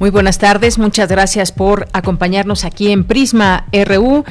Muy buenas tardes, muchas gracias por acompañarnos aquí en Prisma RU,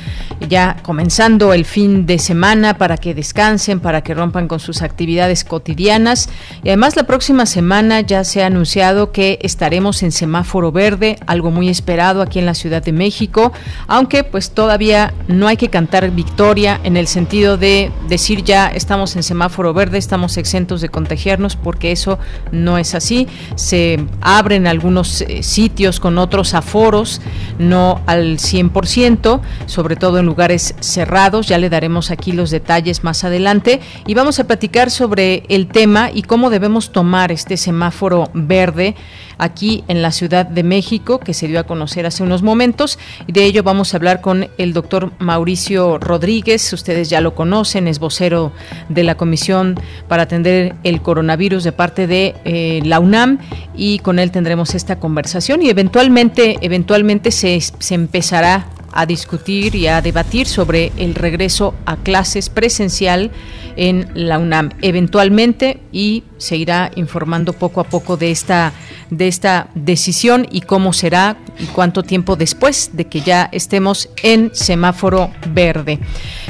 ya comenzando el fin de semana para que descansen, para que rompan con sus actividades cotidianas. Y además la próxima semana ya se ha anunciado que estaremos en semáforo verde, algo muy esperado aquí en la Ciudad de México, aunque pues todavía no hay que cantar victoria en el sentido de decir ya estamos en semáforo verde, estamos exentos de contagiarnos, porque eso no es así. Se abren algunos eh, sitios con otros aforos, no al 100%, sobre todo en lugares cerrados. Ya le daremos aquí los detalles más adelante y vamos a platicar sobre el tema y cómo debemos tomar este semáforo verde aquí en la Ciudad de México, que se dio a conocer hace unos momentos. De ello vamos a hablar con el doctor Mauricio Rodríguez. Ustedes ya lo conocen, es vocero de la Comisión para atender el coronavirus de parte de eh, la UNAM y con él tendremos esta conversación y eventualmente, eventualmente se, se empezará a discutir y a debatir sobre el regreso a clases presencial en la UNAM eventualmente y se irá informando poco a poco de esta de esta decisión y cómo será y cuánto tiempo después de que ya estemos en semáforo verde.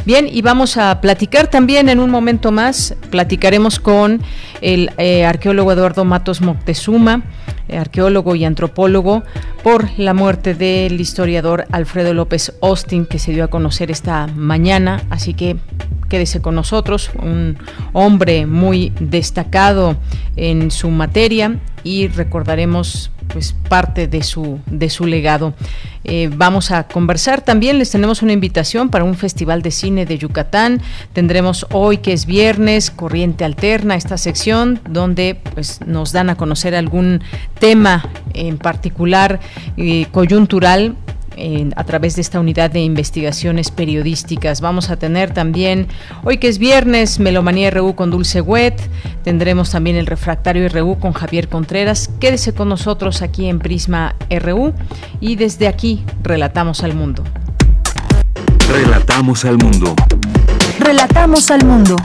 Bien, y vamos a platicar también en un momento más, platicaremos con el eh, arqueólogo Eduardo Matos Moctezuma, arqueólogo y antropólogo, por la muerte del historiador Alfredo López Austin, que se dio a conocer esta mañana. Así que quédese con nosotros, un hombre muy destacado en su materia y recordaremos pues parte de su de su legado. Eh, vamos a conversar también, les tenemos una invitación para un festival de cine de Yucatán. Tendremos hoy que es viernes, Corriente Alterna, esta sección donde pues nos dan a conocer algún tema en particular eh, coyuntural a través de esta unidad de investigaciones periodísticas. Vamos a tener también, hoy que es viernes, Melomanía RU con Dulce Wet, tendremos también el Refractario RU con Javier Contreras. Quédese con nosotros aquí en Prisma RU y desde aquí relatamos al mundo. Relatamos al mundo. Relatamos al mundo.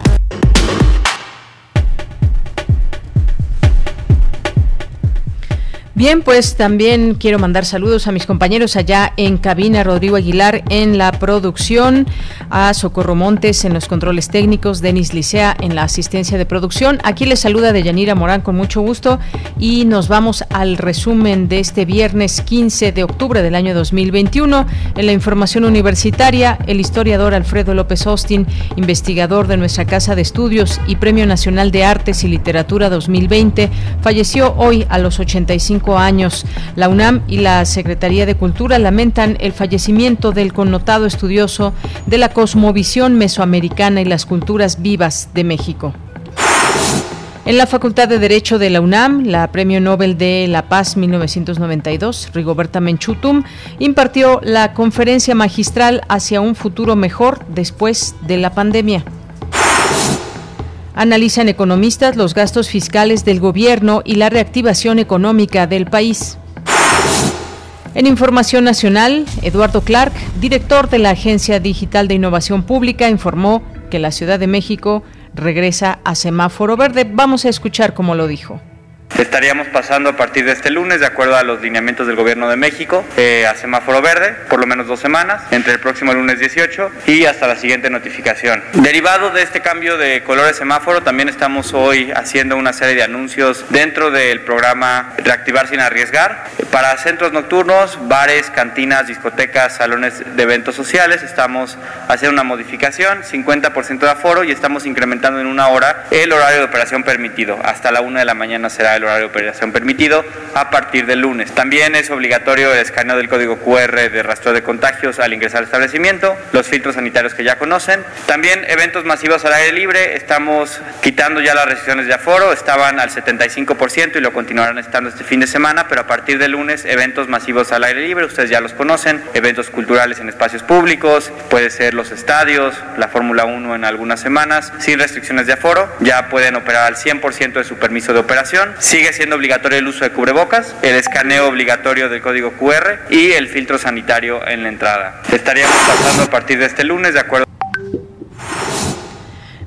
Bien, pues también quiero mandar saludos a mis compañeros allá en cabina, Rodrigo Aguilar en la producción, a Socorro Montes en los controles técnicos, Denis Licea en la asistencia de producción. Aquí les saluda Deyanira Morán con mucho gusto y nos vamos al resumen de este viernes 15 de octubre del año 2021. En la información universitaria, el historiador Alfredo López Austin, investigador de nuestra Casa de Estudios y Premio Nacional de Artes y Literatura 2020, falleció hoy a los 85 años. La UNAM y la Secretaría de Cultura lamentan el fallecimiento del connotado estudioso de la cosmovisión mesoamericana y las culturas vivas de México. En la Facultad de Derecho de la UNAM, la Premio Nobel de la Paz 1992, Rigoberta Menchutum, impartió la conferencia magistral hacia un futuro mejor después de la pandemia. Analizan economistas los gastos fiscales del gobierno y la reactivación económica del país. En Información Nacional, Eduardo Clark, director de la Agencia Digital de Innovación Pública, informó que la Ciudad de México regresa a semáforo verde. Vamos a escuchar cómo lo dijo. Estaríamos pasando a partir de este lunes, de acuerdo a los lineamientos del Gobierno de México, eh, a semáforo verde, por lo menos dos semanas, entre el próximo lunes 18 y hasta la siguiente notificación. Derivado de este cambio de color de semáforo, también estamos hoy haciendo una serie de anuncios dentro del programa Reactivar sin arriesgar. Para centros nocturnos, bares, cantinas, discotecas, salones de eventos sociales, estamos haciendo una modificación, 50% de aforo y estamos incrementando en una hora el horario de operación permitido. Hasta la una de la mañana será el horario de operación permitido a partir del lunes. También es obligatorio el escaneo del código QR de rastreo de contagios al ingresar al establecimiento, los filtros sanitarios que ya conocen. También eventos masivos al aire libre, estamos quitando ya las restricciones de aforo, estaban al 75% y lo continuarán estando este fin de semana, pero a partir del lunes eventos masivos al aire libre, ustedes ya los conocen, eventos culturales en espacios públicos, puede ser los estadios, la Fórmula 1 en algunas semanas, sin restricciones de aforo, ya pueden operar al 100% de su permiso de operación, sigue siendo obligatorio el uso de cubrebocas, el escaneo obligatorio del código QR y el filtro sanitario en la entrada. Estaríamos pasando a partir de este lunes de acuerdo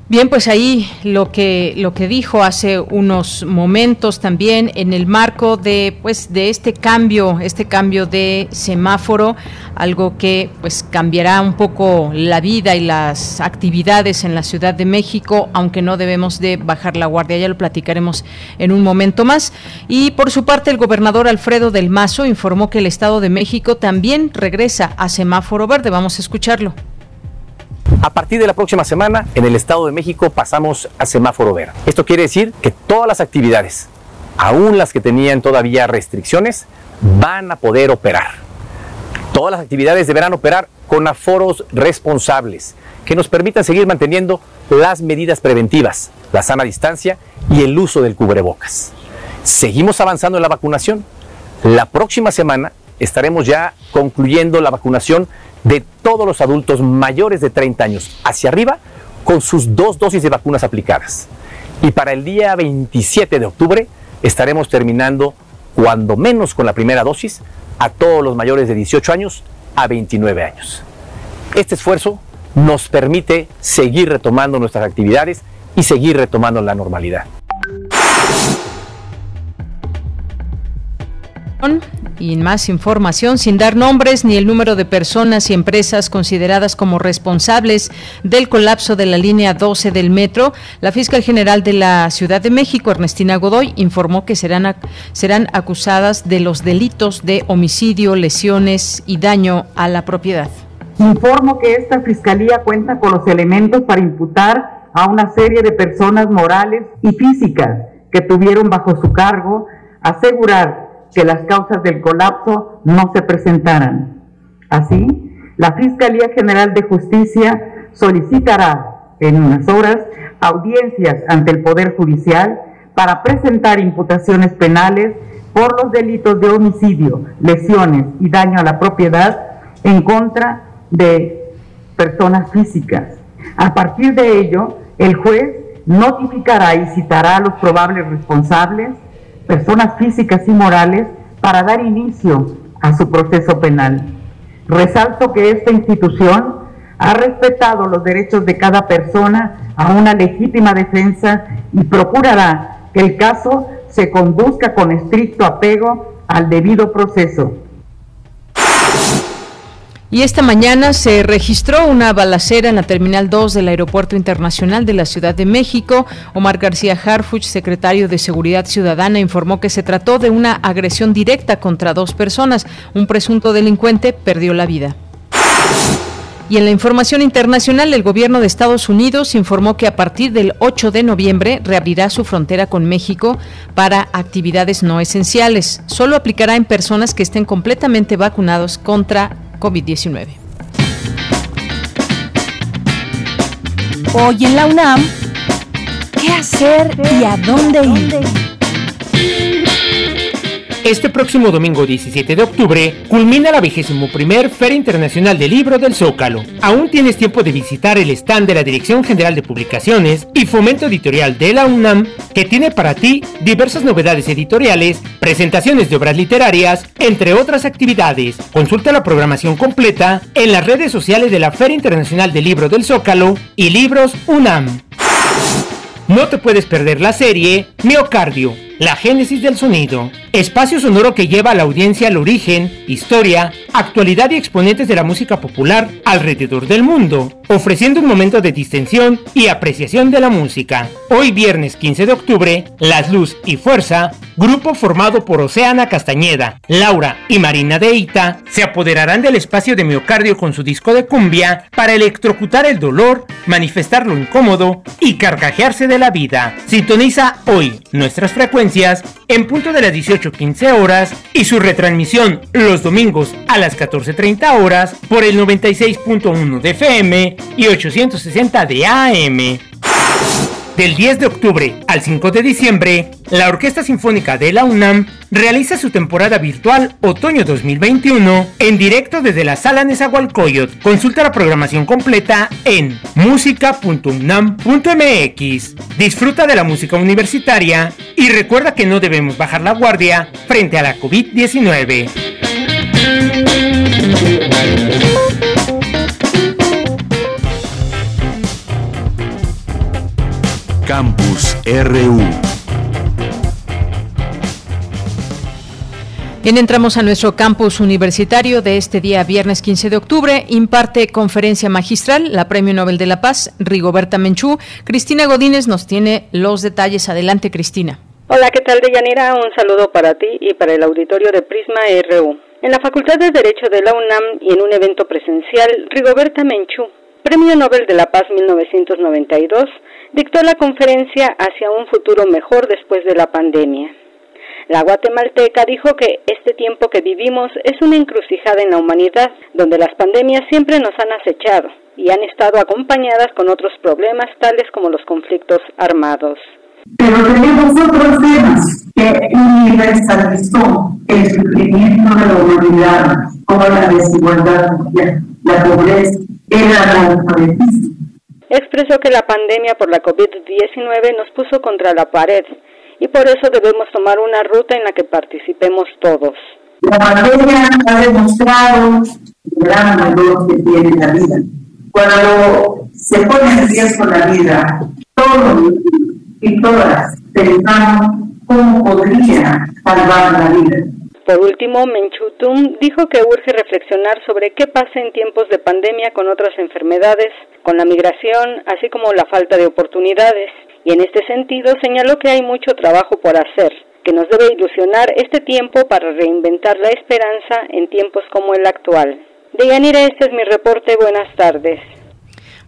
Bien, pues ahí lo que lo que dijo hace unos momentos también en el marco de pues de este cambio, este cambio de semáforo, algo que pues cambiará un poco la vida y las actividades en la Ciudad de México, aunque no debemos de bajar la guardia, ya lo platicaremos en un momento más. Y por su parte el gobernador Alfredo del Mazo informó que el Estado de México también regresa a semáforo verde. Vamos a escucharlo. A partir de la próxima semana, en el Estado de México pasamos a semáforo verde. Esto quiere decir que todas las actividades, aún las que tenían todavía restricciones, van a poder operar. Todas las actividades deberán operar con aforos responsables que nos permitan seguir manteniendo las medidas preventivas, la sana distancia y el uso del cubrebocas. Seguimos avanzando en la vacunación. La próxima semana estaremos ya concluyendo la vacunación de todos los adultos mayores de 30 años hacia arriba con sus dos dosis de vacunas aplicadas. Y para el día 27 de octubre estaremos terminando, cuando menos con la primera dosis, a todos los mayores de 18 años a 29 años. Este esfuerzo nos permite seguir retomando nuestras actividades y seguir retomando la normalidad. Y más información, sin dar nombres ni el número de personas y empresas consideradas como responsables del colapso de la línea 12 del metro, la fiscal general de la Ciudad de México, Ernestina Godoy, informó que serán, serán acusadas de los delitos de homicidio, lesiones y daño a la propiedad. Informo que esta fiscalía cuenta con los elementos para imputar a una serie de personas morales y físicas que tuvieron bajo su cargo asegurar que las causas del colapso no se presentaran. Así, la Fiscalía General de Justicia solicitará en unas horas audiencias ante el Poder Judicial para presentar imputaciones penales por los delitos de homicidio, lesiones y daño a la propiedad en contra de personas físicas. A partir de ello, el juez notificará y citará a los probables responsables personas físicas y morales para dar inicio a su proceso penal. Resalto que esta institución ha respetado los derechos de cada persona a una legítima defensa y procurará que el caso se conduzca con estricto apego al debido proceso y esta mañana se registró una balacera en la Terminal 2 del Aeropuerto Internacional de la Ciudad de México. Omar García Harfuch, secretario de Seguridad Ciudadana, informó que se trató de una agresión directa contra dos personas. Un presunto delincuente perdió la vida. Y en la información internacional, el gobierno de Estados Unidos informó que a partir del 8 de noviembre reabrirá su frontera con México para actividades no esenciales. Solo aplicará en personas que estén completamente vacunados contra COVID-19. Hoy en la UNAM, ¿qué hacer y a dónde ir? Este próximo domingo 17 de octubre culmina la vigésimo primer Feria Internacional del Libro del Zócalo. Aún tienes tiempo de visitar el stand de la Dirección General de Publicaciones y Fomento Editorial de la UNAM, que tiene para ti diversas novedades editoriales, presentaciones de obras literarias, entre otras actividades. Consulta la programación completa en las redes sociales de la Feria Internacional del Libro del Zócalo y Libros UNAM. No te puedes perder la serie Miocardio, la génesis del sonido, espacio sonoro que lleva a la audiencia al origen, historia, actualidad y exponentes de la música popular alrededor del mundo, ofreciendo un momento de distensión y apreciación de la música. Hoy viernes 15 de octubre, Las Luz y Fuerza grupo formado por Oceana Castañeda, Laura y Marina Deita, se apoderarán del espacio de miocardio con su disco de cumbia para electrocutar el dolor, manifestar lo incómodo y carcajearse de la vida. Sintoniza hoy nuestras frecuencias en punto de las 18.15 horas y su retransmisión los domingos a las 14.30 horas por el 96.1 de FM y 860 de AM. Del 10 de octubre al 5 de diciembre, la Orquesta Sinfónica de la UNAM realiza su temporada virtual Otoño 2021 en directo desde la Sala Nezahualcóyotl. Consulta la programación completa en música.unam.mx. Disfruta de la música universitaria y recuerda que no debemos bajar la guardia frente a la COVID-19. Campus RU. Bien, entramos a nuestro campus universitario de este día, viernes 15 de octubre. Imparte conferencia magistral la Premio Nobel de la Paz, Rigoberta Menchú. Cristina Godínez nos tiene los detalles. Adelante, Cristina. Hola, ¿qué tal, Deyanira? Un saludo para ti y para el auditorio de Prisma RU. En la Facultad de Derecho de la UNAM y en un evento presencial, Rigoberta Menchú, Premio Nobel de la Paz 1992, dictó la conferencia Hacia un futuro mejor después de la pandemia. La guatemalteca dijo que este tiempo que vivimos es una encrucijada en la humanidad, donde las pandemias siempre nos han acechado y han estado acompañadas con otros problemas tales como los conflictos armados. Pero tenemos otros temas que universalizó el sufrimiento de la humanidad, como la desigualdad la pobreza, el analfabetismo expresó que la pandemia por la COVID-19 nos puso contra la pared y por eso debemos tomar una ruta en la que participemos todos. La pandemia ha demostrado el gran valor que tiene la vida. Cuando se pone en riesgo la vida, todos y todas pensamos cómo podría salvar la vida. Por último, Menchutum dijo que urge reflexionar sobre qué pasa en tiempos de pandemia con otras enfermedades, con la migración, así como la falta de oportunidades. Y en este sentido señaló que hay mucho trabajo por hacer, que nos debe ilusionar este tiempo para reinventar la esperanza en tiempos como el actual. Deyanira, este es mi reporte. Buenas tardes.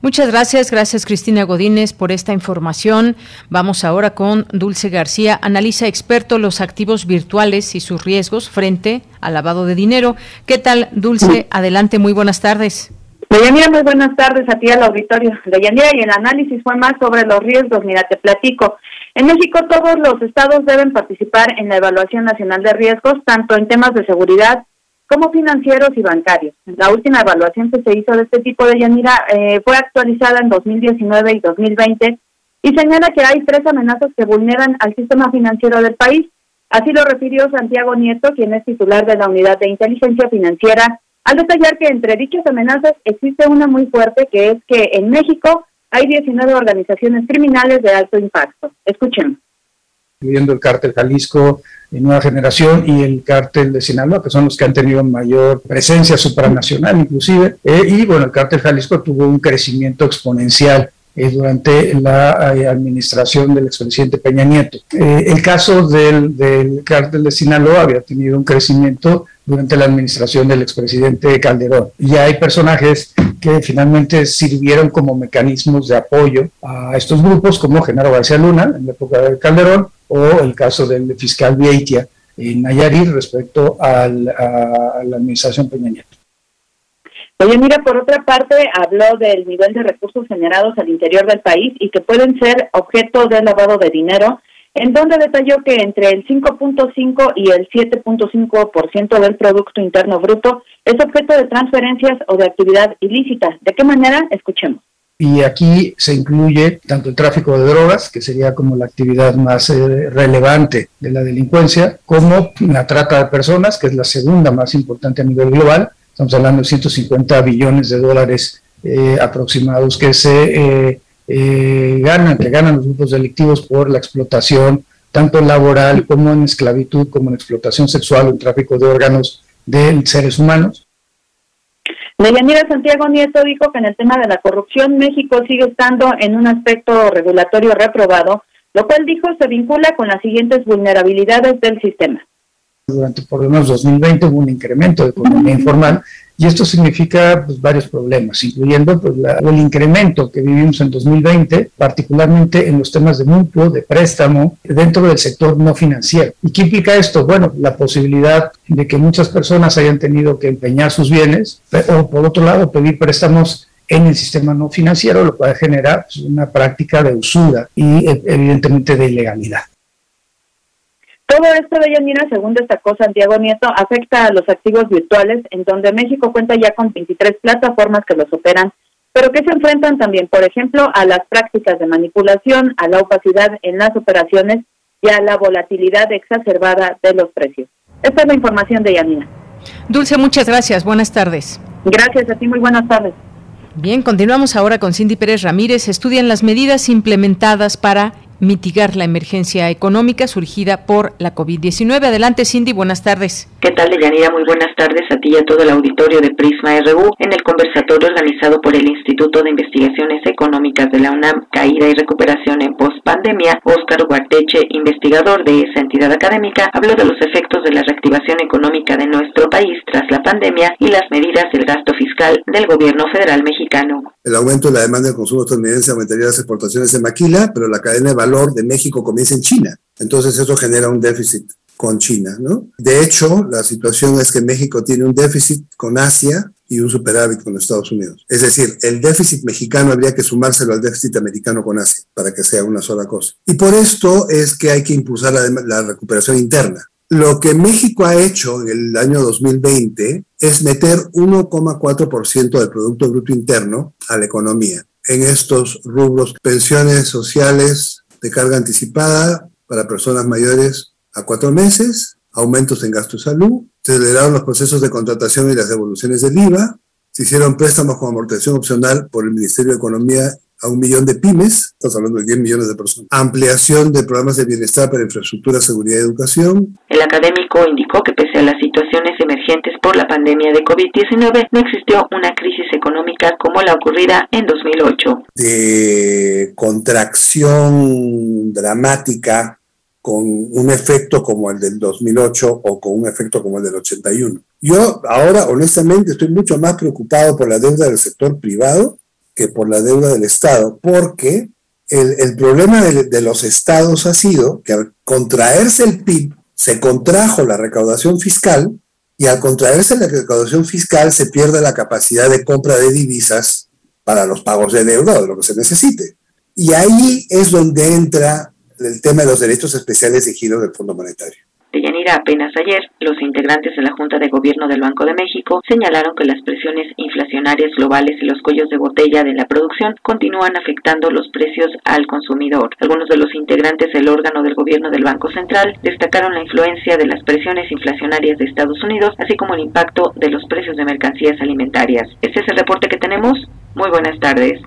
Muchas gracias, gracias Cristina Godínez por esta información. Vamos ahora con Dulce García, analiza experto los activos virtuales y sus riesgos frente al lavado de dinero. ¿Qué tal, Dulce? Adelante, muy buenas tardes. Deyanira, muy buenas tardes a ti al auditorio. Deyanira, y el análisis fue más sobre los riesgos. Mira, te platico. En México todos los estados deben participar en la evaluación nacional de riesgos, tanto en temas de seguridad, como financieros y bancarios. La última evaluación que se hizo de este tipo de Yanira eh, fue actualizada en 2019 y 2020 y señala que hay tres amenazas que vulneran al sistema financiero del país. Así lo refirió Santiago Nieto, quien es titular de la Unidad de Inteligencia Financiera, al detallar que entre dichas amenazas existe una muy fuerte, que es que en México hay 19 organizaciones criminales de alto impacto. Escuchemos incluyendo el cártel Jalisco de Nueva Generación y el cártel de Sinaloa, que son los que han tenido mayor presencia supranacional inclusive. Eh, y bueno, el cártel Jalisco tuvo un crecimiento exponencial eh, durante la eh, administración del expresidente Peña Nieto. el caso del, del cártel de Sinaloa había tenido un crecimiento durante la administración del expresidente Calderón. Y hay personajes que finalmente sirvieron como mecanismos de apoyo a estos grupos, como Genaro García Luna en la época de Calderón, o el caso del fiscal Vieitia en Nayarit respecto a la administración Peña Nieto. Oye, mira, por otra parte, habló del nivel de recursos generados al interior del país y que pueden ser objeto de lavado de dinero, en donde detalló que entre el 5.5 y el 7.5% del Producto Interno Bruto es objeto de transferencias o de actividad ilícita. ¿De qué manera? Escuchemos. Y aquí se incluye tanto el tráfico de drogas, que sería como la actividad más eh, relevante de la delincuencia, como la trata de personas, que es la segunda más importante a nivel global. Estamos hablando de 150 billones de dólares eh, aproximados que se eh, ganan, que ganan los grupos delictivos por la explotación, tanto laboral como en esclavitud, como en explotación sexual o en tráfico de órganos de seres humanos. Deyanira Santiago Nieto dijo que en el tema de la corrupción México sigue estando en un aspecto regulatorio reprobado, lo cual dijo se vincula con las siguientes vulnerabilidades del sistema. Durante por lo menos 2020 hubo un incremento de economía informal y esto significa pues, varios problemas, incluyendo pues, el incremento que vivimos en 2020, particularmente en los temas de mutuo, de préstamo, dentro del sector no financiero. ¿Y qué implica esto? Bueno, la posibilidad de que muchas personas hayan tenido que empeñar sus bienes o, por otro lado, pedir préstamos en el sistema no financiero, lo cual genera pues, una práctica de usura y evidentemente de ilegalidad. Todo esto, de Yanira, según destacó Santiago Nieto, afecta a los activos virtuales, en donde México cuenta ya con 23 plataformas que los operan, pero que se enfrentan también, por ejemplo, a las prácticas de manipulación, a la opacidad en las operaciones y a la volatilidad exacerbada de los precios. Esta es la información de Yanina. Dulce, muchas gracias. Buenas tardes. Gracias a ti, muy buenas tardes. Bien, continuamos ahora con Cindy Pérez Ramírez. Estudian las medidas implementadas para mitigar la emergencia económica surgida por la COVID-19. Adelante, Cindy, buenas tardes. ¿Qué tal, Deyanira? Muy buenas tardes a ti y a todo el auditorio de Prisma RU en el conversatorio organizado por el Instituto de Investigaciones Económicas de la UNAM, Caída y Recuperación en Postpandemia. Óscar Guarteche, investigador de esa entidad académica, habló de los efectos de la reactivación económica de nuestro país tras la pandemia y las medidas del gasto fiscal del gobierno federal mexicano. El aumento de la demanda del consumo estadounidense aumentaría las exportaciones en maquila, pero la cadena de valor de México comienza en China. Entonces eso genera un déficit con China. De hecho, la situación es que México tiene un déficit con Asia y un superávit con Estados Unidos. Es decir, el déficit mexicano habría que sumárselo al déficit americano con Asia para que sea una sola cosa. Y por esto es que hay que impulsar la recuperación interna. Lo que México ha hecho en el año 2020 es meter 1,4% del Producto Bruto Interno a la economía en estos rubros, pensiones sociales de carga anticipada para personas mayores a cuatro meses, aumentos en gasto de salud, se aceleraron los procesos de contratación y las devoluciones del IVA, se hicieron préstamos con amortización opcional por el Ministerio de Economía a un millón de pymes, estamos hablando de 10 millones de personas. Ampliación de programas de bienestar para infraestructura, seguridad y educación. El académico indicó que pese a las situaciones emergentes por la pandemia de COVID-19, no existió una crisis económica como la ocurrida en 2008. De contracción dramática con un efecto como el del 2008 o con un efecto como el del 81. Yo ahora, honestamente, estoy mucho más preocupado por la deuda del sector privado que por la deuda del Estado, porque el, problema de, los estados ha sido que al contraerse el PIB, se contrajo la recaudación fiscal y al contraerse la recaudación fiscal se pierde la capacidad de compra de divisas para los pagos de deuda de lo que se necesite. Y ahí es donde entra el tema de los derechos especiales de giro del Fondo Monetario. De Yanira, apenas ayer, los integrantes de la Junta de Gobierno del Banco de México señalaron que las presiones inflacionarias globales y los cuellos de botella de la producción continúan afectando los precios al consumidor. Algunos de los integrantes del órgano del Gobierno del Banco Central destacaron la influencia de las presiones inflacionarias de Estados Unidos, así como el impacto de los precios de mercancías alimentarias. Este es el reporte que tenemos. Muy buenas tardes.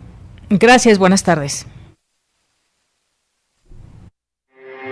Gracias, buenas tardes.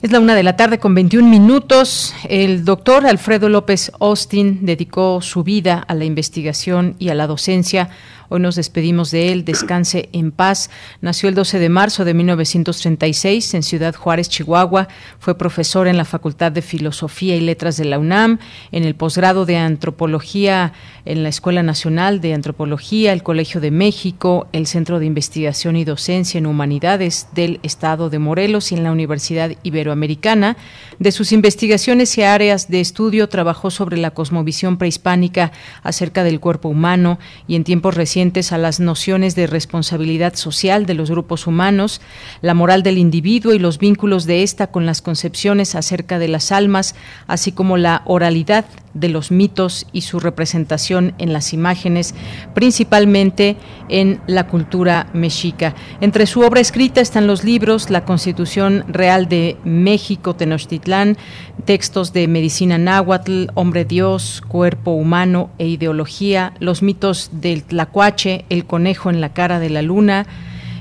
Es la una de la tarde con 21 minutos. El doctor Alfredo López Austin dedicó su vida a la investigación y a la docencia Hoy nos despedimos de él. Descanse en paz. Nació el 12 de marzo de 1936 en Ciudad Juárez, Chihuahua. Fue profesor en la Facultad de Filosofía y Letras de la UNAM, en el posgrado de Antropología en la Escuela Nacional de Antropología, el Colegio de México, el Centro de Investigación y Docencia en Humanidades del Estado de Morelos y en la Universidad Iberoamericana. De sus investigaciones y áreas de estudio trabajó sobre la cosmovisión prehispánica acerca del cuerpo humano y en tiempos recientes a las nociones de responsabilidad social de los grupos humanos, la moral del individuo y los vínculos de ésta con las concepciones acerca de las almas, así como la oralidad de los mitos y su representación en las imágenes, principalmente en la cultura mexica. Entre su obra escrita están los libros La Constitución Real de México, Tenochtitlán, textos de medicina náhuatl, Hombre Dios, Cuerpo Humano e Ideología, los mitos del Tlacuache, El Conejo en la cara de la luna,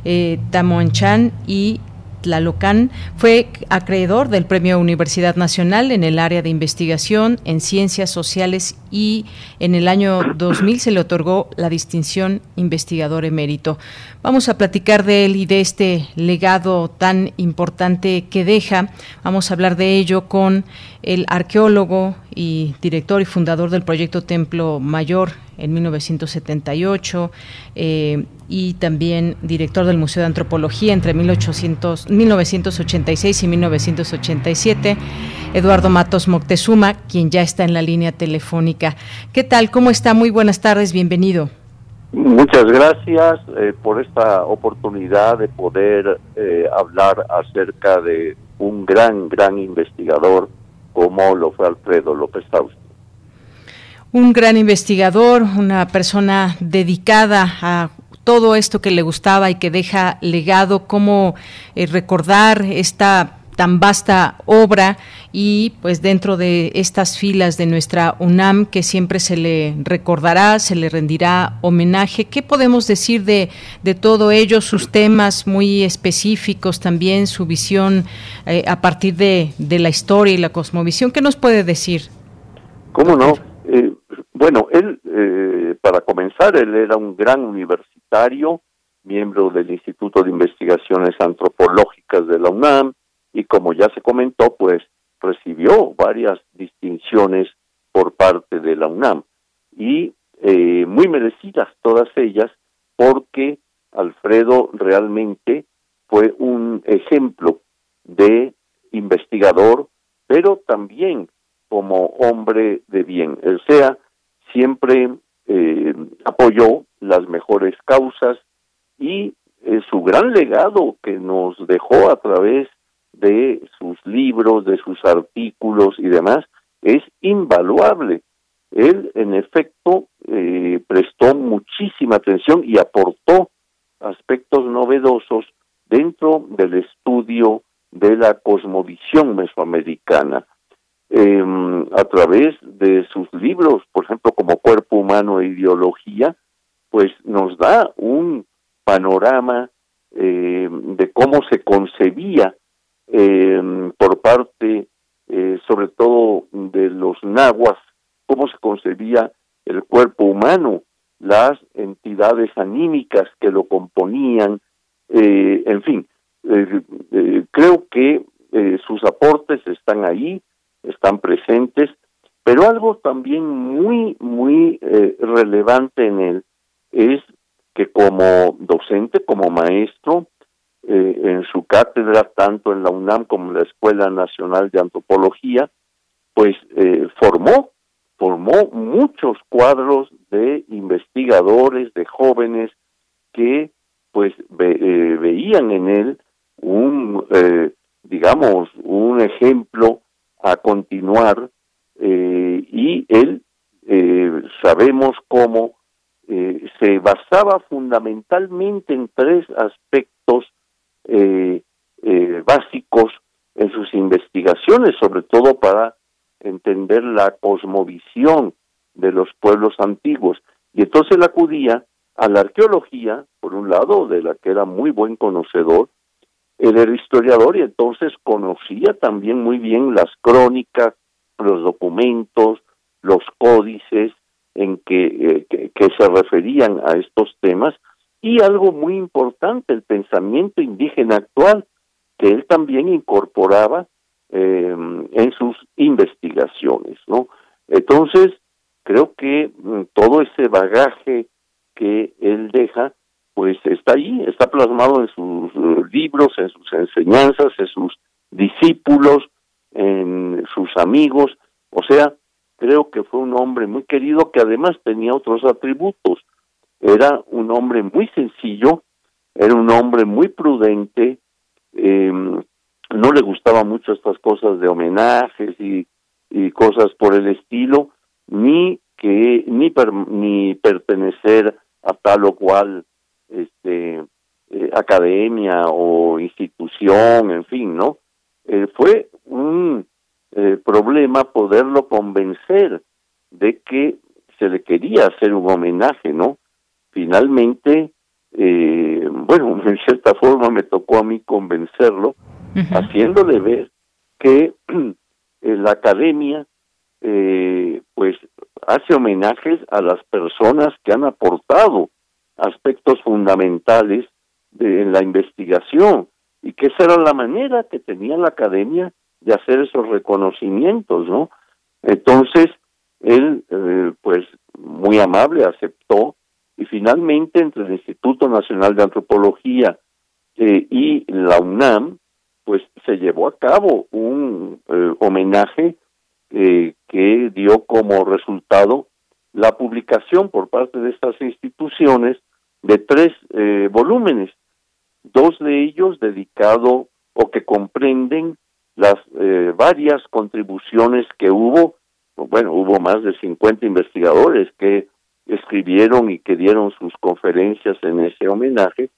eh, y Tlalocan. Fue acreedor del Premio Universidad Nacional en el área de investigación en ciencias sociales y en el año 2000 se le otorgó la distinción investigador emérito. Vamos a platicar de él y de este legado tan importante que deja. Vamos a hablar de ello con el arqueólogo y director y fundador del proyecto Templo Mayor en 1978 eh, y también director del Museo de Antropología entre 1800, 1986 y 1987, Eduardo Matos Moctezuma, quien ya está en la línea telefónica. ¿Qué tal? ¿Cómo está? Muy buenas tardes, bienvenido. Muchas gracias eh, por esta oportunidad de poder eh, hablar acerca de un gran, gran investigador como lo fue Alfredo López Fausto un gran investigador, una persona dedicada a todo esto que le gustaba y que deja legado, cómo eh, recordar esta tan vasta obra y pues dentro de estas filas de nuestra UNAM que siempre se le recordará, se le rendirá homenaje. ¿Qué podemos decir de, de todo ello, sus temas muy específicos también, su visión eh, a partir de, de, la historia y la cosmovisión? ¿Qué nos puede decir? ¿Cómo no? Eh, bueno, él, eh, para comenzar, él era un gran universitario, miembro del Instituto de Investigaciones Antropológicas de la UNAM, y como ya se comentó, pues recibió varias distinciones por parte de la UNAM, y eh, muy merecidas todas ellas, porque Alfredo realmente fue un ejemplo de investigador, pero también como hombre de bien. O sea, siempre eh, apoyó las mejores causas y eh, su gran legado que nos dejó a través de sus libros, de sus artículos y demás, es invaluable. Él, en efecto, eh, prestó muchísima atención y aportó aspectos novedosos dentro del estudio de la cosmovisión mesoamericana eh, a través de sus libros, por ejemplo, como Cuerpo Humano e Ideología, pues nos da un panorama eh, de cómo se concebía eh, por parte, eh, sobre todo de los nahuas, cómo se concebía el cuerpo humano, las entidades anímicas que lo componían, eh, en fin, eh, creo que sus aportes están ahí, están presentes, pero algo también muy, muy relevante en él es que como docente, como maestro, eh, en su cátedra, tanto en la UNAM como en la Escuela Nacional de Antropología, pues eh, formó, formó muchos cuadros de investigadores, de jóvenes que pues veían en él un, digamos, un ejemplo a continuar eh, y él eh, sabemos cómo eh, se basaba fundamentalmente en tres aspectos básicos en sus investigaciones, sobre todo para entender la cosmovisión de los pueblos antiguos. Y entonces él acudía a la arqueología, por un lado, de la que era muy buen conocedor, él era historiador y entonces conocía también muy bien las crónicas, los documentos, los códices en que, eh, que, se referían a estos temas y algo muy importante, el pensamiento indígena actual, que él también incorporaba eh, en sus investigaciones, ¿no? Entonces, creo que mm, todo ese bagaje que él deja pues está ahí, está plasmado en sus eh, libros, en sus enseñanzas, en sus discípulos, en sus amigos, o sea, creo que fue un hombre muy querido que además tenía otros atributos. Era un hombre muy sencillo, era un hombre muy prudente, em, no le gustaba mucho estas cosas de homenajes y, y cosas por el estilo, ni que ni ni pertenecer a tal o cual este eh, academia o institución, en fin, ¿no? Eh, fue un eh, problema poderlo convencer de que se le quería hacer un homenaje, ¿no? Finalmente eh, bueno, en cierta forma me tocó a mí convencerlo, haciéndole ver que la academia eh, pues hace homenajes a las personas que han aportado aspectos fundamentales de, en la investigación y que esa era la manera que tenía la academia de hacer esos reconocimientos, ¿no? Entonces, él, eh, pues, muy amable, aceptó y finalmente entre el Instituto Nacional de Antropología eh, y la UNAM, pues se llevó a cabo un eh, homenaje eh, que dio como resultado la publicación por parte de estas instituciones de tres volúmenes, dos de ellos dedicados o que comprenden las varias contribuciones que hubo, bueno, hubo más de 50 investigadores que escribieron y que dieron sus conferencias en ese homenaje,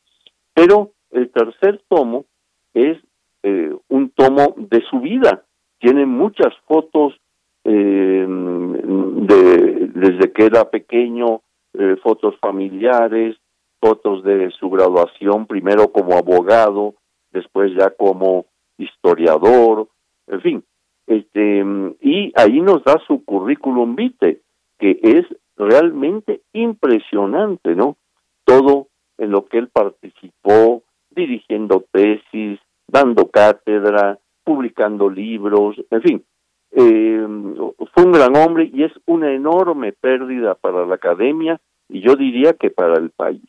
pero el tercer tomo es eh, un tomo de su vida, tiene muchas fotos eh, de, desde que era pequeño, eh, fotos familiares, fotos de su graduación, primero como abogado, después ya como historiador, en fin, este, y ahí nos da su currículum vitae, que es realmente impresionante, ¿no? Todo en lo que él participó, dirigiendo tesis, dando cátedra, publicando libros, en fin, eh, fue un gran hombre y es una enorme pérdida para la academia y yo diría que para el país.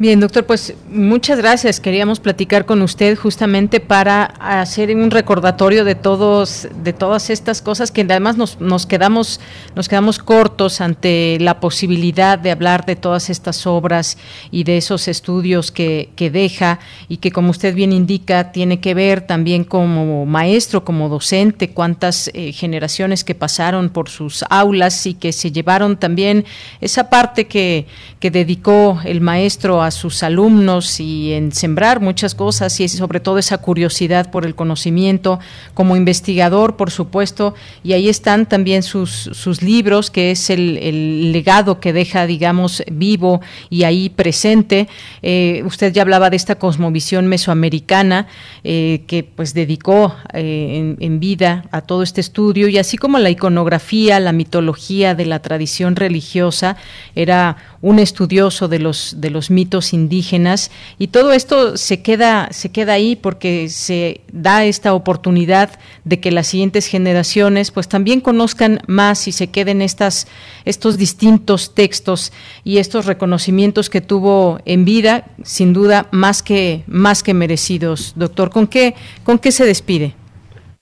Bien, doctor, pues muchas gracias. Queríamos platicar con usted justamente para hacer un recordatorio de todos, de todas estas cosas que además nos, nos quedamos, nos quedamos cortos ante la posibilidad de hablar de todas estas obras y de esos estudios que, que deja y que, como usted bien indica, tiene que ver también como maestro, como docente, cuántas eh, generaciones que pasaron por sus aulas y que se llevaron también esa parte que, que dedicó el maestro a sus alumnos y en sembrar muchas cosas y sobre todo esa curiosidad por el conocimiento como investigador, por supuesto, y ahí están también sus, sus libros, que es el, legado que deja, digamos, vivo y ahí presente. Eh, usted ya hablaba de esta cosmovisión mesoamericana eh, que pues dedicó eh, en, en vida a todo este estudio y así como la iconografía, la mitología de la tradición religiosa, era un estudioso de los, de los mitos indígenas y todo esto se queda, se queda ahí porque se da esta oportunidad de que las siguientes generaciones pues también conozcan más y se queden estas, estos distintos textos y estos reconocimientos que tuvo en vida, sin duda más que, más que merecidos. Doctor, ¿con qué, con qué se despide?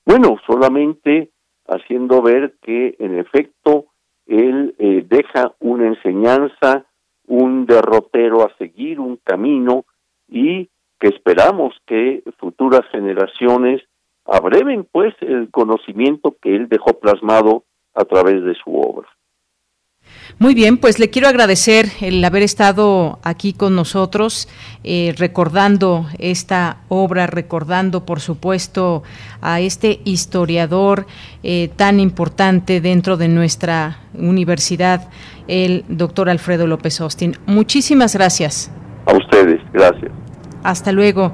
Bueno, solamente haciendo ver que en efecto él eh, deja una enseñanza, un derrotero a seguir, un camino y que esperamos que futuras generaciones abreven pues el conocimiento que él dejó plasmado a través de su obra. Muy bien, pues le quiero agradecer el haber estado aquí con nosotros, eh, recordando esta obra, recordando, por supuesto, a este historiador eh, tan importante dentro de nuestra universidad, el doctor Alfredo López Austin. Muchísimas gracias. A ustedes, gracias. Hasta luego.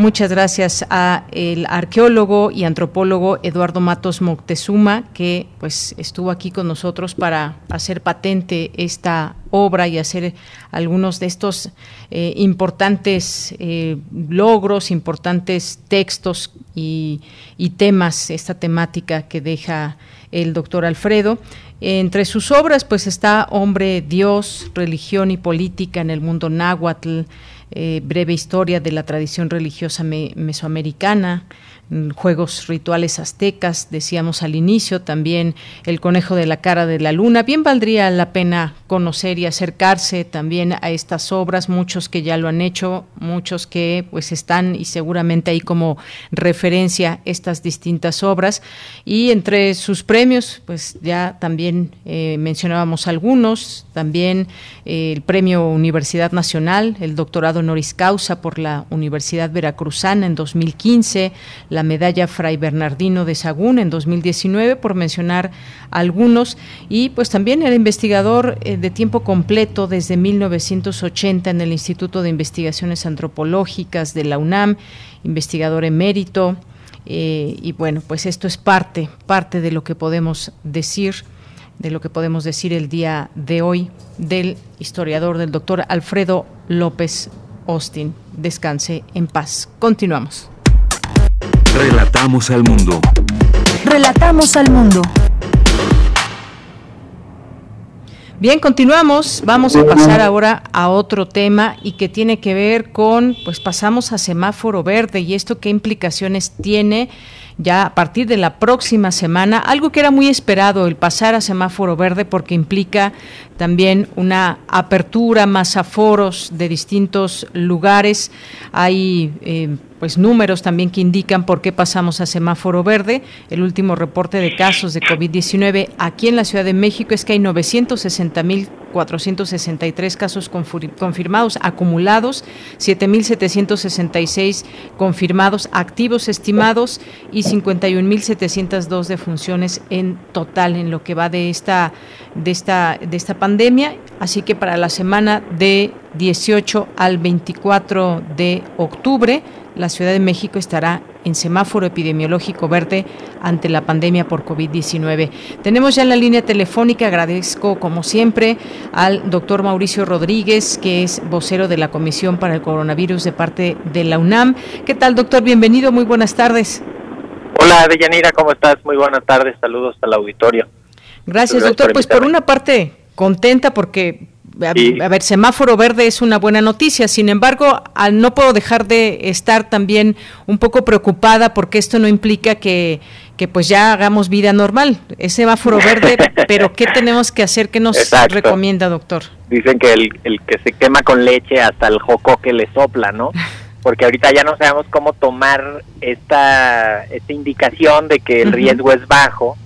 Muchas gracias a el arqueólogo y antropólogo Eduardo Matos Moctezuma, que pues estuvo aquí con nosotros para hacer patente esta obra y hacer algunos de estos eh, importantes eh, logros, importantes textos y, y temas, esta temática que deja el doctor Alfredo. Entre sus obras, pues está Hombre, Dios, Religión y Política en el mundo náhuatl, eh, breve historia de la tradición religiosa mesoamericana, Mm, juegos rituales aztecas, decíamos al inicio, también el conejo de la cara de la luna. Bien valdría la pena conocer y acercarse también a estas obras, muchos que ya lo han hecho, muchos que pues están y seguramente ahí como referencia estas distintas obras. Y entre sus premios, pues ya también eh, mencionábamos algunos, también eh, el premio Universidad Nacional, el doctorado honoris causa por la Universidad Veracruzana en 2015, la medalla Fray Bernardino de Sagún en 2019, por mencionar algunos, y pues también era investigador eh, de tiempo completo desde 1980 en el Instituto de Investigaciones Antropológicas de la UNAM, investigador emérito, eh, y bueno, pues esto es parte, parte de lo que podemos decir de lo que podemos decir el día de hoy del historiador, del doctor Alfredo López Austin. Descanse en paz. Continuamos. Relatamos al mundo. Relatamos al mundo. Bien, continuamos. Vamos a pasar ahora a otro tema y que tiene que ver con, pues pasamos a semáforo verde y esto qué implicaciones tiene ya a partir de la próxima semana, algo que era muy esperado, el pasar a semáforo verde, porque implica también una apertura más a foros de distintos lugares. Hay eh, pues números también que indican por qué pasamos a semáforo verde. El último reporte de casos de COVID-19 aquí en la Ciudad de México es que hay 960.463 casos confirmados, acumulados, 7.766 confirmados, activos estimados y 51.702 defunciones en total en lo que va de esta de esta de esta pandemia, así que para la semana de 18 al 24 de octubre la Ciudad de México estará en semáforo epidemiológico verde ante la pandemia por COVID-19. Tenemos ya en la línea telefónica, agradezco como siempre al doctor Mauricio Rodríguez, que es vocero de la Comisión para el Coronavirus de parte de la UNAM. ¿Qué tal, doctor? Bienvenido, muy buenas tardes. Hola, Deyanira, ¿cómo estás? Muy buenas tardes, saludos al auditorio. Gracias, doctor. pues por una parte, contenta porque a, ver, semáforo verde es una buena noticia, sin embargo, no puedo dejar de estar también un poco preocupada porque esto no implica que, que pues ya hagamos vida normal. Es semáforo verde, pero ¿qué tenemos que hacer? ¿Qué nos recomienda, doctor? Dicen que el, el que se quema con leche hasta el joco que le sopla, ¿no? Porque ahorita ya no sabemos cómo tomar esta, esta indicación de que el riesgo es bajo.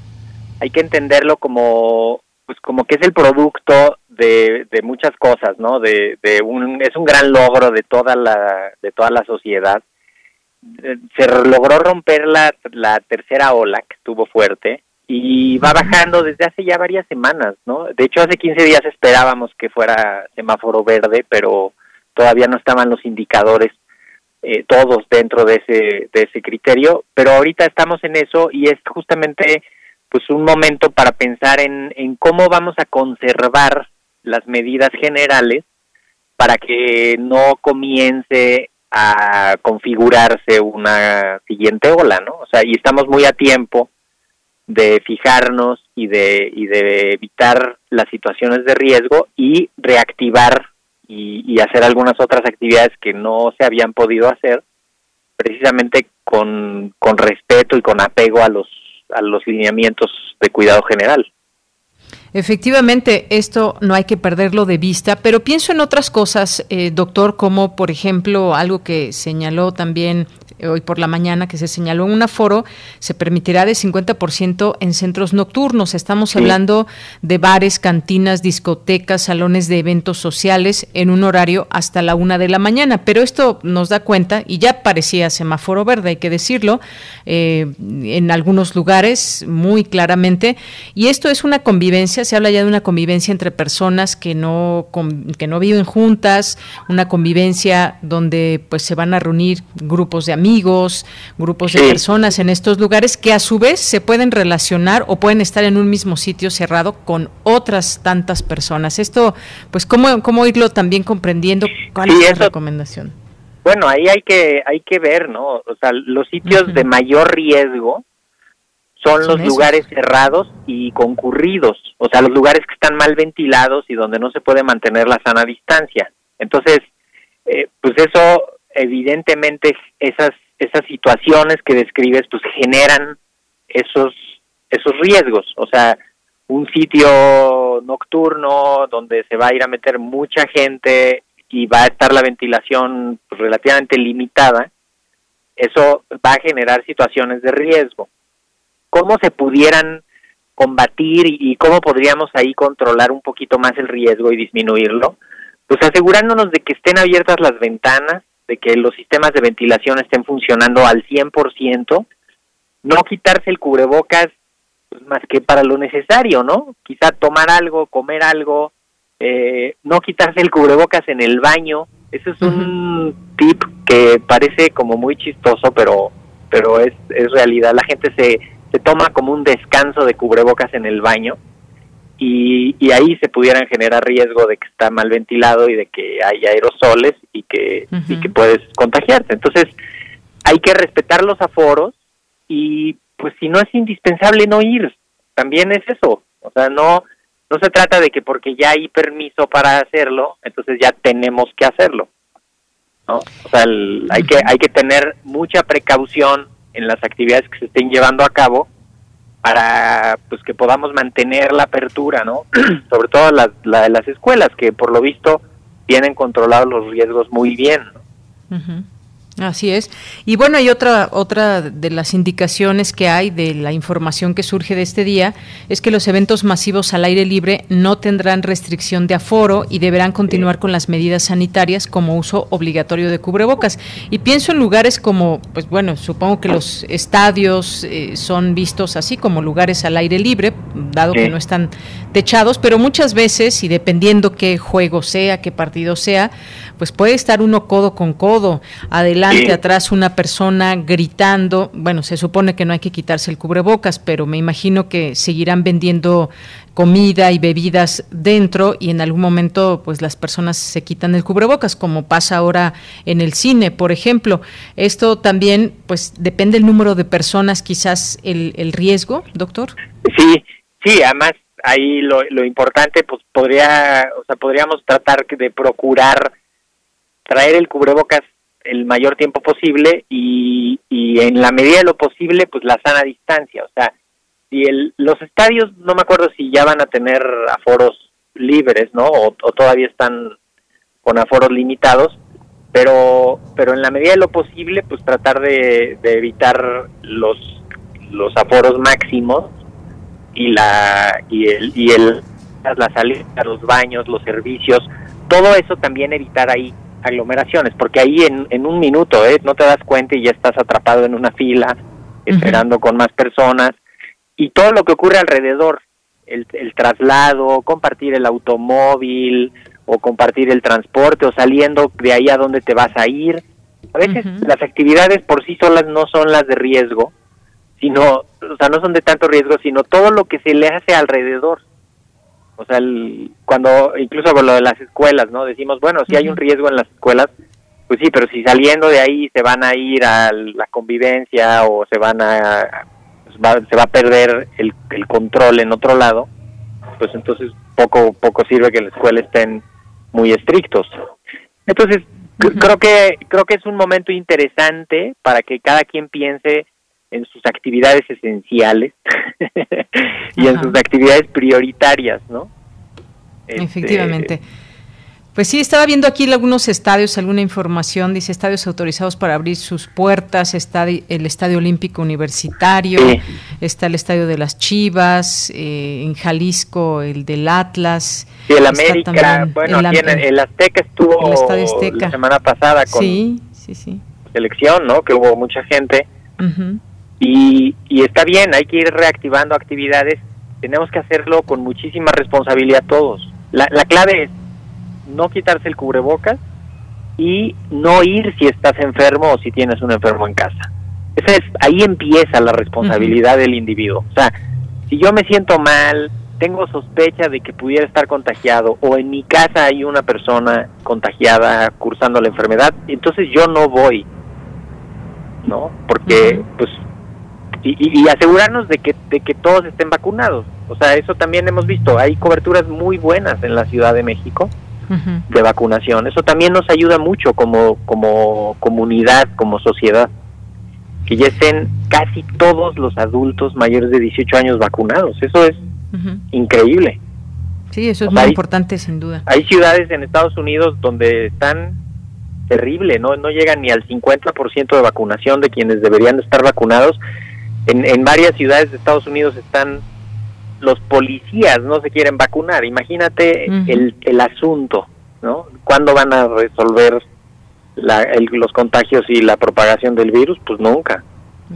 Hay que entenderlo como pues como que es el producto de, de muchas cosas, ¿no? De, de un, es un gran logro de toda la, de toda la sociedad. Eh, se logró romper la, la tercera ola que estuvo fuerte y va bajando desde hace ya varias semanas, ¿no? De hecho, hace 15 días esperábamos que fuera semáforo verde, pero todavía no estaban los indicadores eh, todos dentro de ese, de ese criterio, pero ahorita estamos en eso y es justamente pues un momento para pensar en, en cómo vamos a conservar las medidas generales para que no comience a configurarse una siguiente ola, ¿no? O sea, y estamos muy a tiempo de fijarnos y de, y de evitar las situaciones de riesgo y reactivar y, y hacer algunas otras actividades que no se habían podido hacer precisamente con, con respeto y con apego a los, a los lineamientos de cuidado general. Efectivamente, esto no hay que perderlo de vista, pero pienso en otras cosas, eh, doctor, como por ejemplo algo que señaló también hoy por la mañana que se señaló en un aforo, se permitirá de 50% en centros nocturnos. Estamos hablando de bares, cantinas, discotecas, salones de eventos sociales en un horario hasta la una de la mañana. Pero esto nos da cuenta, y ya parecía semáforo verde, hay que decirlo, eh, en algunos lugares muy claramente. Y esto es una convivencia, se habla ya de una convivencia entre personas que no, que no viven juntas, una convivencia donde pues se van a reunir grupos de amigos amigos, grupos de personas en estos lugares que a su vez se pueden relacionar o pueden estar en un mismo sitio cerrado con otras tantas personas. Esto, pues, ¿cómo, cómo irlo también comprendiendo? ¿Cuál es la recomendación? Bueno, ahí hay que, hay que ver, ¿no? O sea, los sitios de mayor riesgo son, los lugares cerrados y concurridos, o sea, los lugares que están mal ventilados y donde no se puede mantener la sana distancia. Entonces, eh, pues eso evidentemente esas esas situaciones que describes pues generan esos esos riesgos. O sea un sitio nocturno donde se va a ir a meter mucha gente y va a estar la ventilación pues, relativamente limitada eso va a generar situaciones de riesgo. Cómo se pudieran combatir y, cómo podríamos ahí controlar un poquito más el riesgo y disminuirlo pues asegurándonos de que estén abiertas las ventanas, de que los sistemas de ventilación estén funcionando al 100%, no quitarse el cubrebocas pues, más que para lo necesario, ¿no? Quizá tomar algo, comer algo, eh, no quitarse el cubrebocas en el baño. Eso es un tip que parece como muy chistoso, pero pero es, es realidad. La gente se, se toma como un descanso de cubrebocas en el baño y, y ahí se pudieran generar riesgo de que está mal ventilado y de que hay aerosoles y que, y que puedes contagiarte. Entonces, hay que respetar los aforos y pues si no es indispensable no ir, también es eso. O sea, no no se trata de que porque ya hay permiso para hacerlo, entonces ya tenemos que hacerlo. ¿no? O sea, hay que hay que tener mucha precaución en las actividades que se estén llevando a cabo para pues que podamos mantener la apertura, ¿no? Sobre todo la, de las escuelas que por lo visto tienen controlados los riesgos muy bien. ¿no? Así es. Y bueno, hay otra otra de las indicaciones que hay de la información que surge de este día es que los eventos masivos al aire libre no tendrán restricción de aforo y deberán continuar con las medidas sanitarias como uso obligatorio de cubrebocas. Y pienso en lugares como, pues bueno, supongo que los estadios eh, son vistos así como lugares al aire libre, dado que no están techados, pero muchas veces y dependiendo qué juego sea, qué partido sea, pues puede estar uno codo con codo, adelante, atrás una persona gritando, bueno, se supone que no hay que quitarse el cubrebocas, pero me imagino que seguirán vendiendo comida y bebidas dentro y en algún momento pues las personas se quitan el cubrebocas como pasa ahora en el cine por ejemplo. Esto también pues depende el número de personas quizás el, el riesgo doctor. Sí sí además ahí lo, lo importante pues podría o sea podríamos tratar de procurar traer el cubrebocas el mayor tiempo posible y, y en la medida de lo posible, pues la sana distancia. O sea, si el, los estadios, no me acuerdo si ya van a tener aforos libres, ¿no? O, todavía están con aforos limitados, pero, pero en la medida de lo posible, pues tratar de, de evitar los, los aforos máximos y la y el y el la salida, los baños, los servicios, todo eso también evitar ahí aglomeraciones, porque ahí en, en un minuto ¿eh? no te das cuenta y ya estás atrapado en una fila, esperando con más personas, y todo lo que ocurre alrededor, el, el traslado, compartir el automóvil, o compartir el transporte, o saliendo de ahí a donde te vas a ir. A veces las actividades por sí solas no son las de riesgo, sino, o sea, no son de tanto riesgo, sino todo lo que se le hace alrededor. O sea, el, cuando incluso con lo de las escuelas, ¿no? Decimos, bueno, si hay un riesgo en las escuelas, pues sí, pero si saliendo de ahí se van a ir a la convivencia o se van a pues se va a perder el, el control en otro lado, pues entonces poco poco sirve que en la escuela estén muy estrictos. Entonces, creo que creo que es un momento interesante para que cada quien piense en sus actividades esenciales y en sus actividades prioritarias, ¿no? Este, Efectivamente. Pues sí, estaba viendo aquí algunos estadios, alguna información, dice estadios autorizados para abrir sus puertas, está el Estadio Olímpico Universitario, está el Estadio de las Chivas, eh, en Jalisco el del Atlas. Sí, el América, bueno, aquí en el, Azteca estuvo la semana pasada con sí, sí, sí. selección, ¿no? Que hubo mucha gente. Y, y está bien, hay que ir reactivando actividades, tenemos que hacerlo con muchísima responsabilidad todos. La, la clave es no quitarse el cubrebocas y no ir si estás enfermo o si tienes un enfermo en casa. Esa es, ahí empieza la responsabilidad del individuo. O sea, si yo me siento mal, tengo sospecha de que pudiera estar contagiado o en mi casa hay una persona contagiada cursando la enfermedad, entonces yo no voy, ¿no? Porque, pues, y, y, asegurarnos de que, de que todos estén vacunados. O sea, eso también hemos visto. Hay coberturas muy buenas en la Ciudad de México de vacunación. Eso también nos ayuda mucho como, como comunidad, como sociedad. Que ya estén casi todos los adultos mayores de 18 años vacunados. Eso es increíble. Sí, eso es muy importante, sin duda. Hay ciudades en Estados Unidos donde están terrible, no no llegan ni al 50% de vacunación de quienes deberían estar vacunados en, en varias ciudades de Estados Unidos están los policías no se quieren vacunar. Imagínate el, el asunto, ¿no? ¿Cuándo van a resolver los contagios y la propagación del virus? Pues nunca.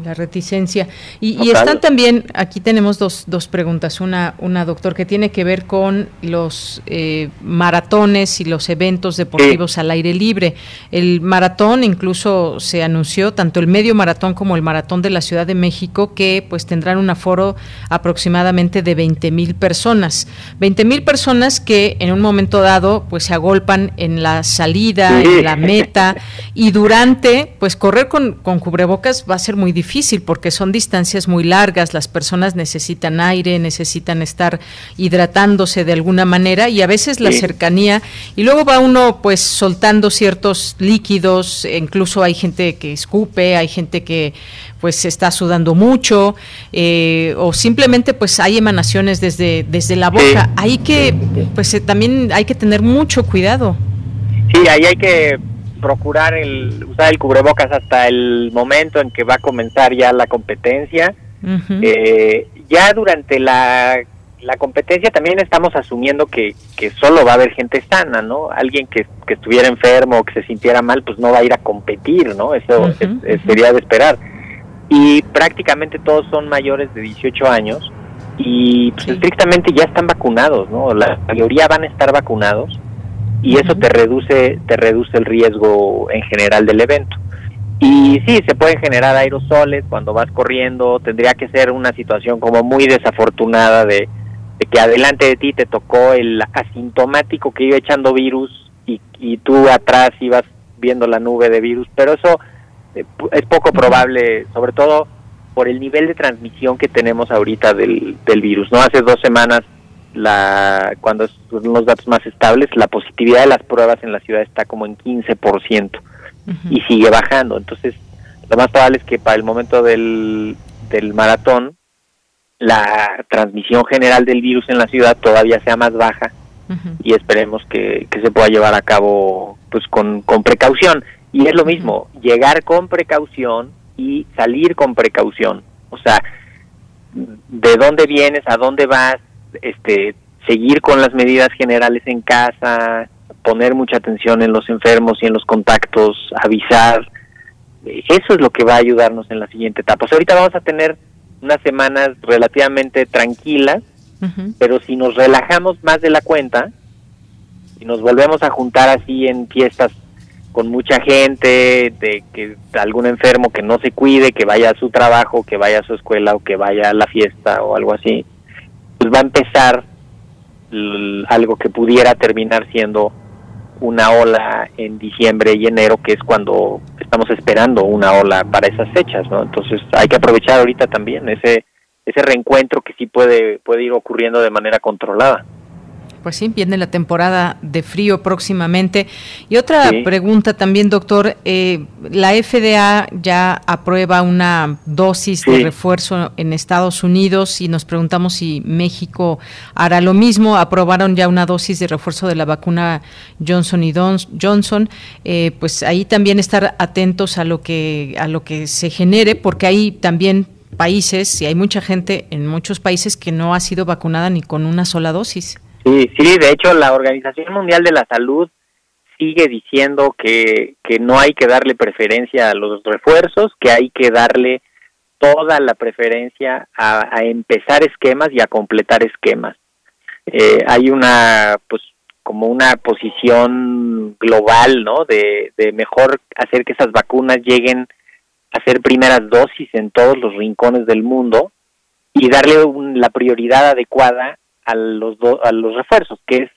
La reticencia. Y, están también, aquí tenemos dos, dos preguntas. Una, una, doctor, que tiene que ver con los eh, maratones y los eventos deportivos al aire libre. El maratón incluso se anunció, tanto el medio maratón como el maratón de la Ciudad de México, que pues tendrán un aforo aproximadamente de 20 mil personas. 20 mil personas que en un momento dado pues se agolpan en la salida, en la meta, y durante, pues correr con, con cubrebocas va a ser muy difícil porque son distancias muy largas, las personas necesitan aire, necesitan estar hidratándose de alguna manera y a veces la cercanía y luego va uno pues soltando ciertos líquidos, incluso hay gente que escupe, hay gente que pues está sudando mucho eh, o simplemente pues hay emanaciones desde desde la boca. Hay que pues eh, también hay que tener mucho cuidado. Sí, ahí hay que procurar el usar el cubrebocas hasta el momento en que va a comenzar ya la competencia. Eh, ya durante la, la competencia también estamos asumiendo que, que solo va a haber gente sana, ¿no? Alguien que, que estuviera enfermo o que se sintiera mal, pues no va a ir a competir, ¿no? Eso sería de esperar. Y prácticamente todos son mayores de 18 años y pues, estrictamente ya están vacunados, ¿no? La mayoría van a estar vacunados y eso te reduce te reduce el riesgo en general del evento. Y sí, se pueden generar aerosoles cuando vas corriendo, tendría que ser una situación como muy desafortunada de, que adelante de ti te tocó el asintomático que iba echando virus y, y tú atrás ibas viendo la nube de virus, pero eso eh, es poco probable, sobre todo por el nivel de transmisión que tenemos ahorita del, del virus. No hace dos semanas la cuando son los datos más estables, la positividad de las pruebas en la ciudad está como en 15% y sigue bajando. Entonces, lo más probable es que para el momento del, del maratón, la transmisión general del virus en la ciudad todavía sea más baja y esperemos que, que, se pueda llevar a cabo pues con, con precaución. Y es lo mismo, llegar con precaución y salir con precaución. O sea, de dónde vienes, a dónde vas, este, seguir con las medidas generales en casa, poner mucha atención en los enfermos y en los contactos, avisar. Eso es lo que va a ayudarnos en la siguiente etapa. ahorita vamos a tener unas semanas relativamente tranquilas, pero si nos relajamos más de la cuenta y nos volvemos a juntar así en fiestas con mucha gente, de que algún enfermo que no se cuide, que vaya a su trabajo, que vaya a su escuela o que vaya a la fiesta o algo así, pues va a empezar algo que pudiera terminar siendo una ola en diciembre y enero, que es cuando estamos esperando una ola para esas fechas, ¿no? Entonces hay que aprovechar ahorita también ese ese reencuentro que sí puede puede ir ocurriendo de manera controlada. Pues sí, viene la temporada de frío próximamente. Y otra pregunta también, doctor. Eh, la FDA ya aprueba una dosis de refuerzo en Estados Unidos y nos preguntamos si México hará lo mismo. Aprobaron ya una dosis de refuerzo de la vacuna Johnson y Johnson. Eh, pues ahí también estar atentos a lo que a lo que se genere, porque hay también países y hay mucha gente en muchos países que no ha sido vacunada ni con una sola dosis. Sí, sí, de hecho la Organización Mundial de la Salud sigue diciendo que, que no hay que darle preferencia a los refuerzos, que hay que darle toda la preferencia a, empezar esquemas y a completar esquemas. Eh, hay una, pues, como una posición global, ¿no? De, de mejor hacer que esas vacunas lleguen a ser primeras dosis en todos los rincones del mundo y darle la prioridad adecuada a los, a los refuerzos, que es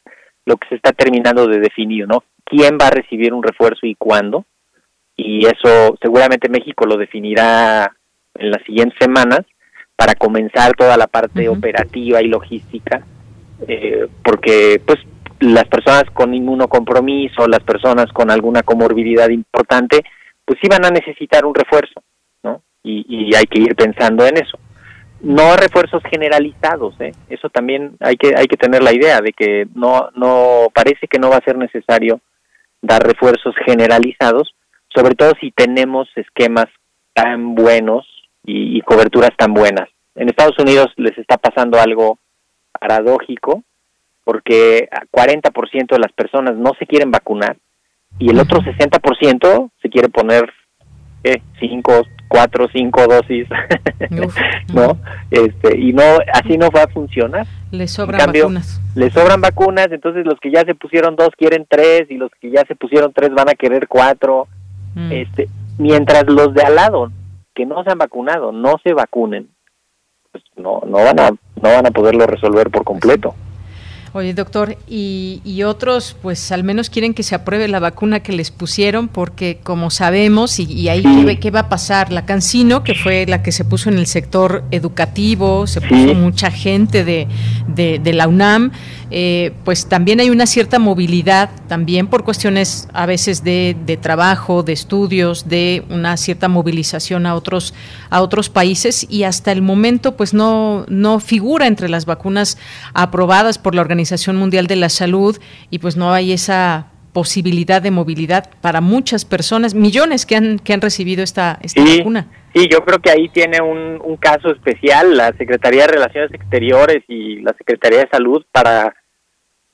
lo que se está terminando de definir, ¿no? ¿Quién va a recibir un refuerzo y cuándo? Y eso seguramente México lo definirá en las siguientes semanas para comenzar toda la parte operativa y logística, eh, porque pues las personas con inmunocompromiso, las personas con alguna comorbilidad importante, pues sí van a necesitar un refuerzo, ¿no? Y, y hay que ir pensando en eso no refuerzos generalizados ¿eh? eso también hay que hay que tener la idea de que no no parece que no va a ser necesario dar refuerzos generalizados sobre todo si tenemos esquemas tan buenos y, coberturas tan buenas. En Estados Unidos les está pasando algo paradójico porque 40% de las personas no se quieren vacunar y el otro 60% se quiere poner cinco, cuatro, cinco dosis, ¿no? Este, y no, así no va a funcionar. Le sobran vacunas. Le sobran vacunas, entonces los que ya se pusieron dos quieren tres y los que ya se pusieron tres van a querer cuatro. Mm. Este, mientras los de al lado que no se han vacunado no se vacunen, pues no, no van a, no van a poderlo resolver por completo. Oye, doctor, y, otros, pues al menos quieren que se apruebe la vacuna que les pusieron, porque como sabemos, y, ahí ¿qué, va a pasar, la Cancino, que fue la que se puso en el sector educativo, se puso mucha gente de, de la UNAM, eh, pues también hay una cierta movilidad, también por cuestiones a veces de, trabajo, de estudios, de una cierta movilización a otros, a otros países y hasta el momento pues no, no figura entre las vacunas aprobadas por la Organización Mundial de la Salud y pues no hay esa posibilidad de movilidad para muchas personas, millones que han, que han recibido esta, esta vacuna. Sí, yo creo que ahí tiene un, un caso especial la Secretaría de Relaciones Exteriores y la Secretaría de Salud para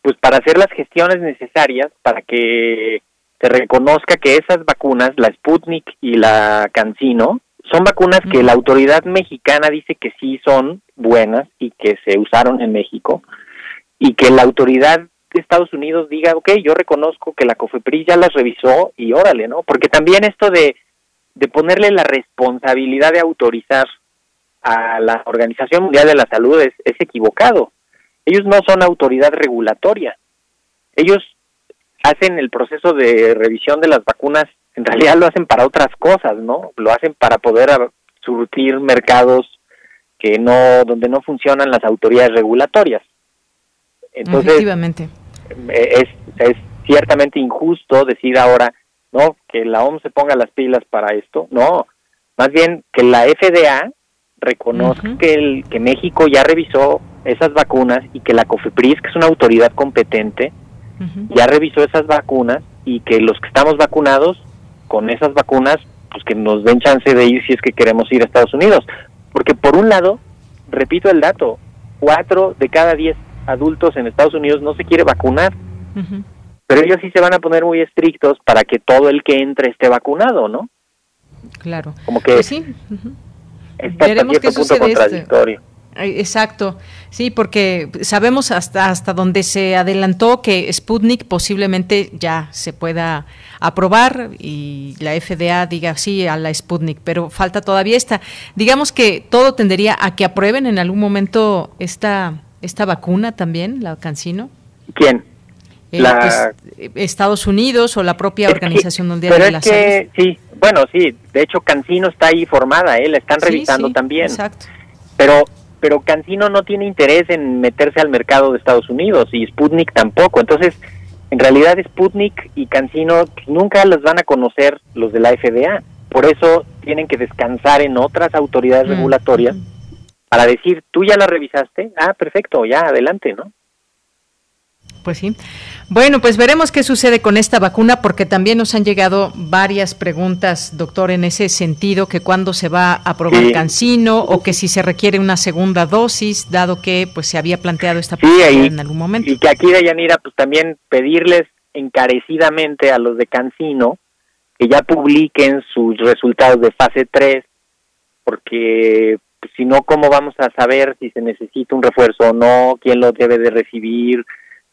pues para hacer las gestiones necesarias para que se reconozca que esas vacunas, la Sputnik y la CanSino, son vacunas que la autoridad mexicana dice que sí son buenas y que se usaron en México y que la autoridad de Estados Unidos diga, ok, yo reconozco que la COFEPRIS ya las revisó y órale, ¿no? Porque también esto de, de ponerle la responsabilidad de autorizar a la Organización Mundial de la Salud es, es equivocado. Ellos no son autoridad regulatoria. Ellos hacen el proceso de revisión de las vacunas, en realidad lo hacen para otras cosas, ¿no? Lo hacen para poder surtir mercados que no donde no funcionan las autoridades regulatorias. Entonces, Efectivamente. Eh, es, es ciertamente injusto decir ahora, no, que la OMS se ponga las pilas para esto. No, más bien que la FDA reconozca que, el, que México ya revisó esas vacunas y que la COFEPRIS, que es una autoridad competente, ya revisó esas vacunas y que los que estamos vacunados con esas vacunas, pues que nos den chance de ir si es que queremos ir a Estados Unidos. Porque por un lado, repito el dato, cuatro de cada diez adultos en Estados Unidos no se quiere vacunar. Pero ellos sí se van a poner muy estrictos para que todo el que entre esté vacunado, ¿no? Claro. Como que pues sí. Veremos qué punto contradictorio. Exacto, sí, porque sabemos hasta hasta donde se adelantó que Sputnik posiblemente ya se pueda aprobar y la FDA diga sí a la Sputnik, pero falta todavía esta. Digamos que todo tendería a que aprueben en algún momento esta esta vacuna también, la Cancino. ¿Quién? Eh, pues, Estados Unidos o la propia Organización Mundial de la Salud. Sí, bueno, sí, de hecho Cancino está ahí formada, ¿eh? la están revisando también. Exacto. Pero pero Cancino no tiene interés en meterse al mercado de Estados Unidos y Sputnik tampoco. Entonces, en realidad Sputnik y Cancino nunca los van a conocer los de la FDA. Por eso tienen que descansar en otras autoridades mm, regulatorias para decir, tú ya la revisaste, ah, perfecto, ya, adelante, ¿no? Pues sí. Bueno, pues veremos qué sucede con esta vacuna, porque también nos han llegado varias preguntas, doctor, en ese sentido, que cuándo se va a aprobar Cancino o que si se requiere una segunda dosis, dado que pues se había planteado esta posibilidad en algún momento. Y que aquí de Yanira, pues también pedirles encarecidamente a los de Cancino que ya publiquen sus resultados de fase 3, porque pues, si no, ¿cómo vamos a saber si se necesita un refuerzo o no? ¿Quién lo debe de recibir?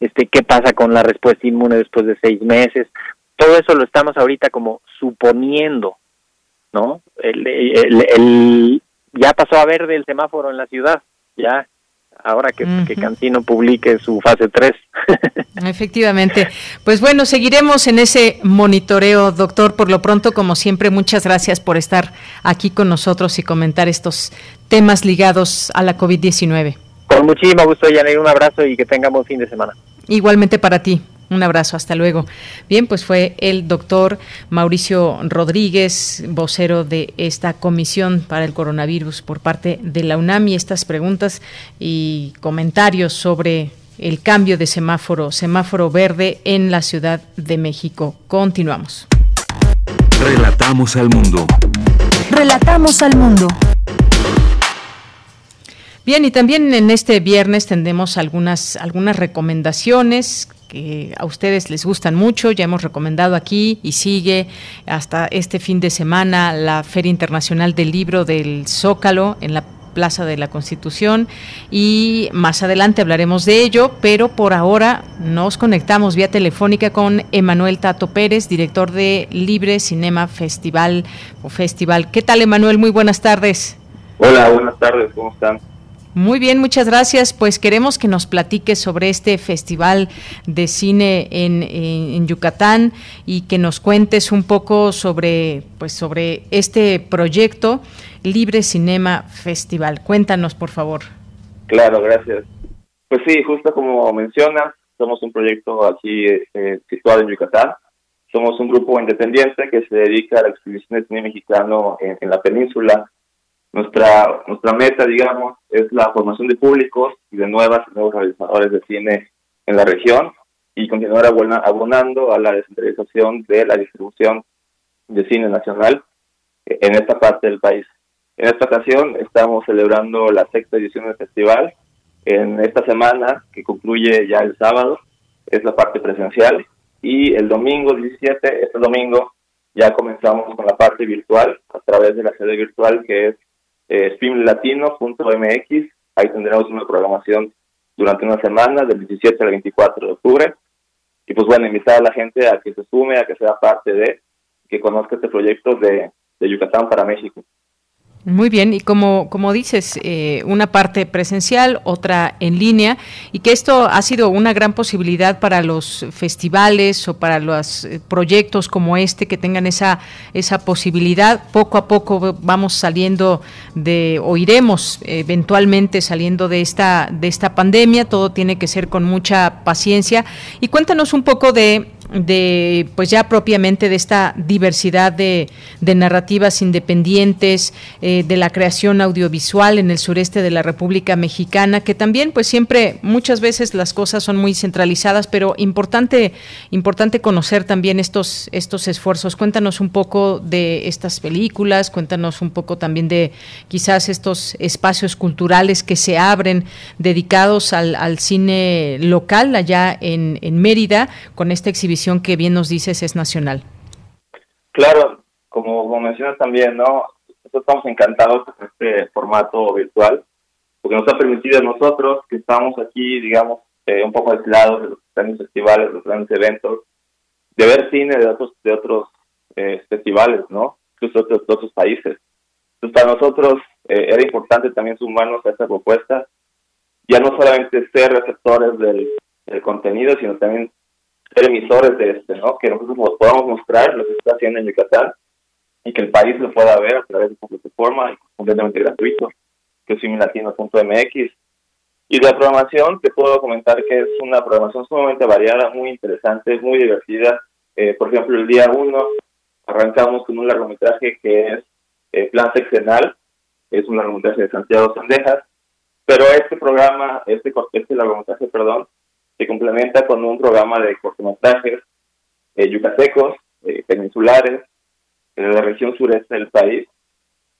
Este, qué pasa con la respuesta inmune después de seis meses. Todo eso lo estamos ahorita como suponiendo, ¿no? El, el, ya pasó a ver del semáforo en la ciudad, ya ahora que, que Cantino publique su fase 3. Efectivamente. Pues bueno, seguiremos en ese monitoreo, doctor. Por lo pronto, como siempre, muchas gracias por estar aquí con nosotros y comentar estos temas ligados a la COVID-19. Con muchísimo gusto, Yanir. Un abrazo y que tengamos fin de semana. Igualmente para ti. Un abrazo, hasta luego. Bien, pues fue el doctor Mauricio Rodríguez, vocero de esta comisión para el coronavirus por parte de la UNAM y estas preguntas y comentarios sobre el cambio de semáforo, semáforo verde en la Ciudad de México. Continuamos. Relatamos al mundo. Relatamos al mundo. Bien, y también en este viernes tendremos algunas, algunas recomendaciones que a ustedes les gustan mucho. Ya hemos recomendado aquí y sigue hasta este fin de semana la Feria Internacional del Libro del Zócalo en la Plaza de la Constitución y más adelante hablaremos de ello, pero por ahora nos conectamos vía telefónica con Emanuel Tato Pérez, director de Libre Cinema Festival o Festival. ¿Qué tal, Emanuel? Muy buenas tardes. Hola, buenas tardes, ¿cómo están? Muy bien, muchas gracias. Pues queremos que nos platiques sobre este festival de cine en, Yucatán y que nos cuentes un poco sobre, pues, sobre este proyecto Libre Cinema Festival. Cuéntanos, por favor. Claro, gracias. Pues sí, justo como mencionas, somos un proyecto aquí eh, situado en Yucatán. Somos un grupo independiente que se dedica a la exhibición de cine mexicano en la península nuestra, nuestra meta, digamos, es la formación de públicos y de nuevas y nuevos realizadores de cine en la región y continuar abonando a la descentralización de la distribución de cine nacional en esta parte del país. En esta ocasión estamos celebrando la sexta edición del festival. En esta semana, que concluye ya el sábado, es la parte presencial. Y el domingo 17, este domingo, ya comenzamos con la parte virtual a través de la sede virtual que es eh, filmlatino.mx. Ahí tendremos una programación durante una semana, del 17 al 24 de octubre. Y pues bueno, invitar a la gente a que se sume, a que sea parte de, que conozca este proyecto de, de Yucatán para México. Muy bien, y como, como dices, eh, una parte presencial, otra en línea, y que esto ha sido una gran posibilidad para los festivales o para los eh, proyectos como este que tengan esa, esa posibilidad. Poco a poco vamos saliendo de, o iremos eventualmente saliendo de esta, de esta pandemia, todo tiene que ser con mucha paciencia. Y cuéntanos un poco de de pues ya propiamente de esta diversidad de, narrativas independientes eh, de la creación audiovisual en el sureste de la República Mexicana que también pues siempre muchas veces las cosas son muy centralizadas pero importante importante conocer también estos estos esfuerzos. Cuéntanos un poco de estas películas cuéntanos un poco también de quizás estos espacios culturales que se abren dedicados al, al cine local allá en, en Mérida con esta exhibición que bien nos dices es nacional. Claro, como, mencionas también, ¿no? Nosotros estamos encantados con este formato virtual, porque nos ha permitido a nosotros, que estamos aquí, digamos, eh, un poco aislados de los grandes festivales, los grandes eventos, de ver cine de otros, de otros eh, festivales, ¿no? Incluso de otros, países. Entonces, para nosotros eh, era importante también sumarnos a esta propuesta, ya no solamente ser receptores del, del contenido, sino también emisores de este, ¿no? Que nosotros podamos mostrar lo que está haciendo en Yucatán y que el país lo pueda ver a través de esta plataforma completamente gratuito, que es similatino.mx. Y la programación, te puedo comentar que es una programación sumamente variada, muy interesante, muy divertida. Eh, por ejemplo, el día 1 arrancamos con un largometraje que es eh, Plan Seccional, es un largometraje de Santiago Sandejas, pero este programa, este, este largometraje, perdón, se complementa con un programa de cortometrajes eh, yucatecos, eh, peninsulares, de la región sureste del país.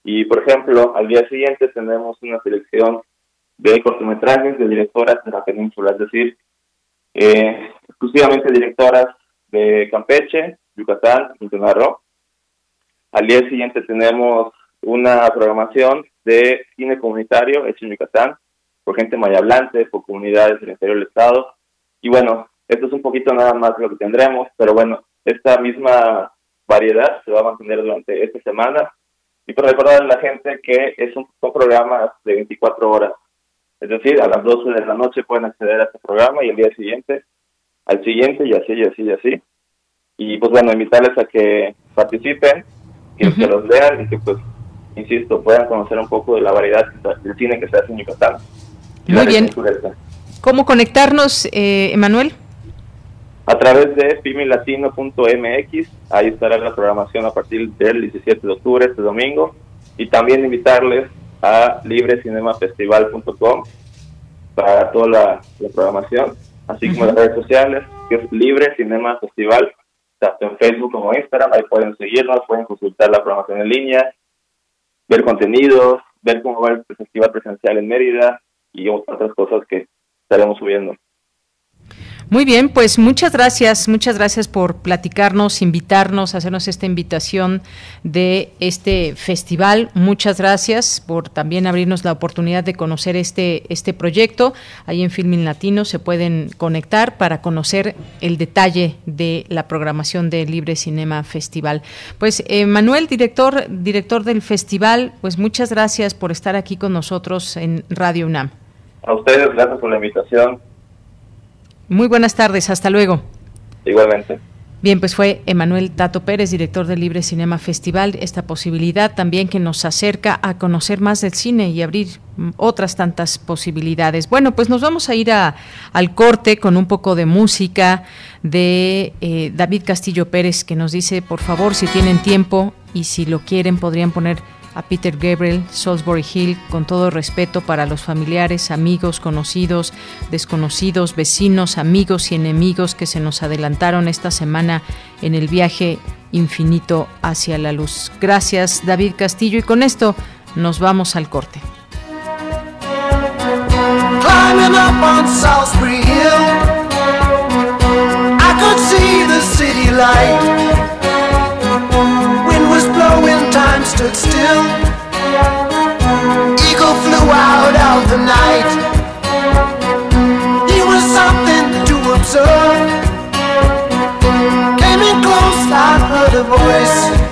Y, por ejemplo, al día siguiente tenemos una selección de cortometrajes de directoras de la península, es decir, eh, exclusivamente directoras de Campeche, Yucatán, Quintana Roo. Al día siguiente tenemos una programación de cine comunitario hecho en Yucatán por gente mayablante, por comunidades del interior del estado, y bueno, esto es un poquito nada más lo que tendremos, pero bueno, esta misma variedad se va a mantener durante esta semana. Y para recordar a la gente que es un, son programas de 24 horas. Es decir, a las 12 de la noche pueden acceder a este programa y el día siguiente al siguiente y así y así y así. Y pues bueno, invitarles a que participen, que, que los lean y que pues, insisto, puedan conocer un poco de la variedad del cine que se hace en Yucatán. Muy bien. ¿Cómo conectarnos, eh, Emanuel? A través de pimilatino.mx, ahí estará la programación a partir del 17 de octubre, este domingo, y también invitarles a librecinemafestival.com para toda la, programación, así como las redes sociales, que es Libre Cinema Festival, tanto en Facebook como en Instagram, ahí pueden seguirnos, pueden consultar la programación en línea, ver contenidos, ver cómo va el festival presencial en Mérida y otras cosas que estaremos subiendo. Muy bien, pues muchas gracias, muchas gracias por platicarnos, invitarnos, hacernos esta invitación de este festival. Muchas gracias por también abrirnos la oportunidad de conocer este, este proyecto. Ahí en Filmin Latino se pueden conectar para conocer el detalle de la programación del Libre Cinema Festival. Pues eh, Manuel, director, director del festival, pues muchas gracias por estar aquí con nosotros en Radio UNAM. A ustedes, gracias por la invitación. Muy buenas tardes, hasta luego. Igualmente. Bien, pues fue Emanuel Tato Pérez, director del Libre Cinema Festival, esta posibilidad también que nos acerca a conocer más del cine y abrir otras tantas posibilidades. Bueno, pues nos vamos a ir a, al corte con un poco de música de eh, David Castillo Pérez, que nos dice, por favor, si tienen tiempo y si lo quieren, podrían poner a Peter Gabriel, Salisbury Hill, con todo respeto para los familiares, amigos, conocidos, desconocidos, vecinos, amigos y enemigos que se nos adelantaron esta semana en el viaje infinito hacia la luz. Gracias, David Castillo, y con esto nos vamos al corte. time stood still. Eagle flew out of the night. He was something to observe. Came in close, I heard a voice.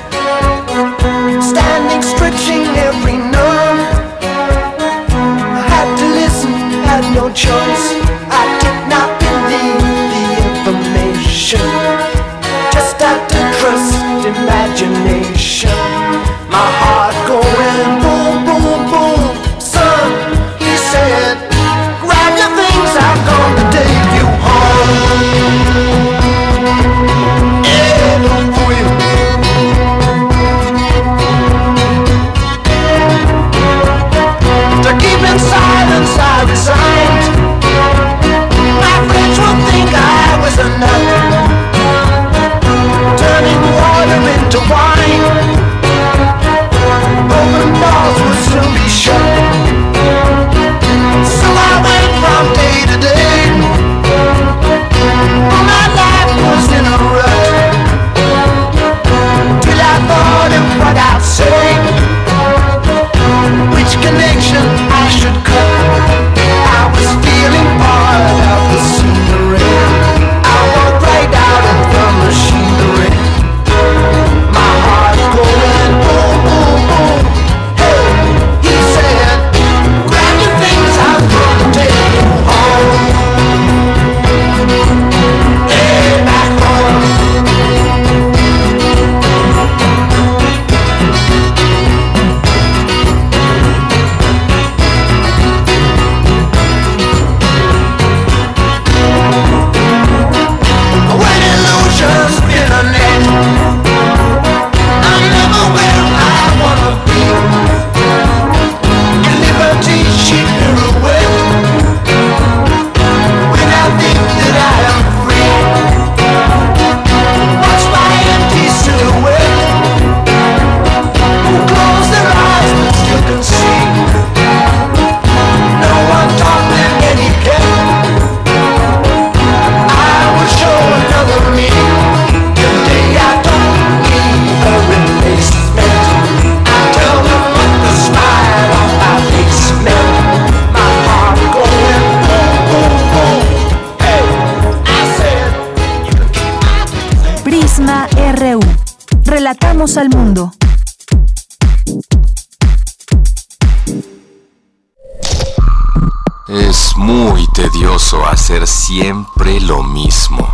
Siempre lo mismo.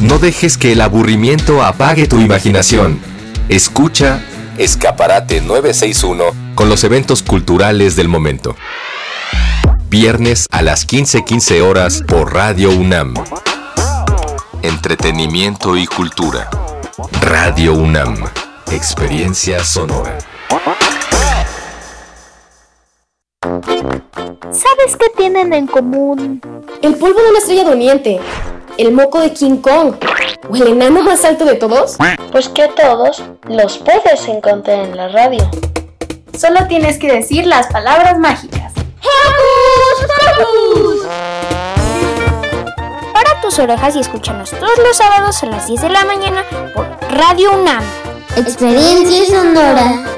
No dejes que el aburrimiento apague tu imaginación. Escucha Escaparate 961 con los eventos culturales del momento. Viernes a las 15:15 horas por Radio UNAM. Entretenimiento y cultura. Radio UNAM. Experiencia sonora. ¿Sabes qué tienen en común? El polvo de una estrella durmiente, el moco de King Kong o el enano más alto de todos. Pues que a todos los puedes encontrar en la radio. Solo tienes que decir las palabras mágicas. Para tus orejas y escúchanos todos los sábados a las 10 de la mañana por Radio UNAM. Experiencia sonora.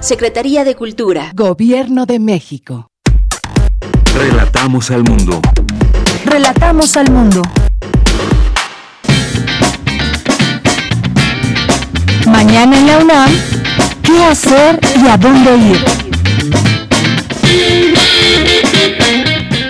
Secretaría de Cultura. Gobierno de México. Relatamos al mundo. Relatamos al mundo. Mañana en la UNAM, ¿qué hacer y a dónde ir?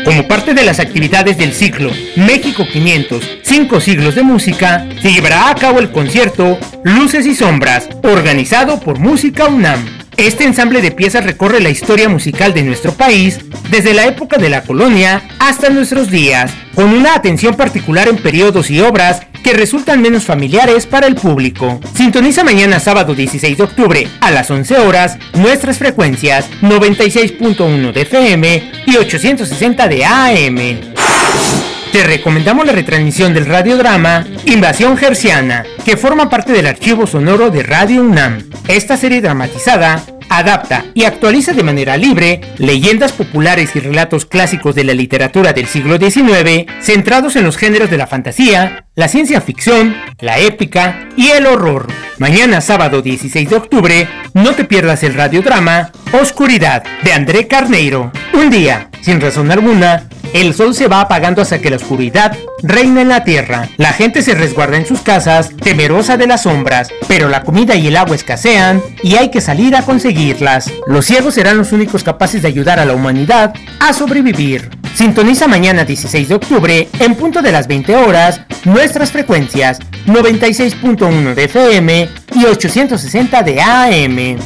Como parte de las actividades del ciclo México 500, 5 siglos de música, se llevará a cabo el concierto Luces y Sombras, organizado por Música UNAM. Este ensamble de piezas recorre la historia musical de nuestro país desde la época de la colonia hasta nuestros días, con una atención particular en periodos y obras que resultan menos familiares para el público. Sintoniza mañana sábado 16 de octubre a las 11 horas nuestras frecuencias 96.1 de FM y 860 de AM. Te recomendamos la retransmisión del radiodrama Invasión Gerciana, que forma parte del archivo sonoro de Radio UNAM. Esta serie dramatizada adapta y actualiza de manera libre leyendas populares y relatos clásicos de la literatura del siglo XIX, centrados en los géneros de la fantasía, la ciencia ficción, la épica y el horror. Mañana sábado 16 de octubre, no te pierdas el radiodrama Oscuridad de André Carneiro. Un día, sin razón alguna, el sol se va apagando hasta que la oscuridad reina en la tierra. La gente se resguarda en sus casas, temerosa de las sombras, pero la comida y el agua escasean y hay que salir a conseguirlas. Los ciegos serán los únicos capaces de ayudar a la humanidad a sobrevivir. Sintoniza mañana 16 de octubre, en punto de las 20 horas, nuestras frecuencias 96.1 de FM y 860 de AM.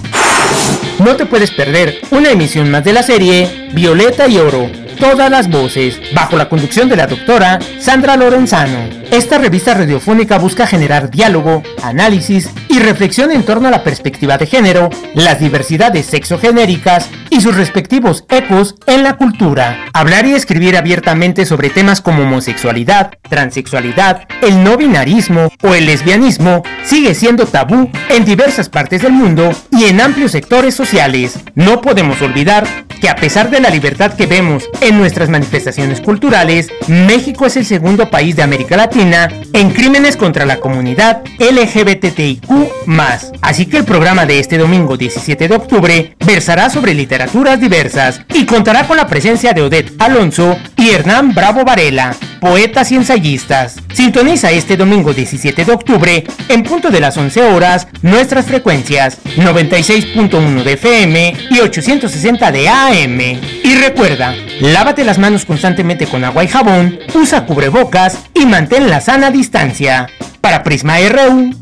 No te puedes perder una emisión más de la serie Violeta y Oro todas las voces, bajo la conducción de la doctora Sandra Lorenzano. Esta revista radiofónica busca generar diálogo, análisis y reflexión en torno a la perspectiva de género, las diversidades sexogenéricas y sus respectivos ecos en la cultura. Hablar y escribir abiertamente sobre temas como homosexualidad, transexualidad, el no binarismo o el lesbianismo sigue siendo tabú en diversas partes del mundo y en amplios sectores sociales. No podemos olvidar que a pesar de la libertad que vemos en nuestras manifestaciones culturales, México es el segundo país de América Latina en crímenes contra la comunidad LGBTIQ. Así que el programa de este domingo 17 de octubre versará sobre literaturas diversas y contará con la presencia de Odette Alonso y Hernán Bravo Varela, poetas y ensayistas. Sintoniza este domingo 17 de octubre, en punto de las 11 horas, nuestras frecuencias 96.1 de FM y 860 de AM. Y recuerda, lávate las manos constantemente con agua y jabón, usa cubrebocas y mantén la sana distancia. Para Prisma RU,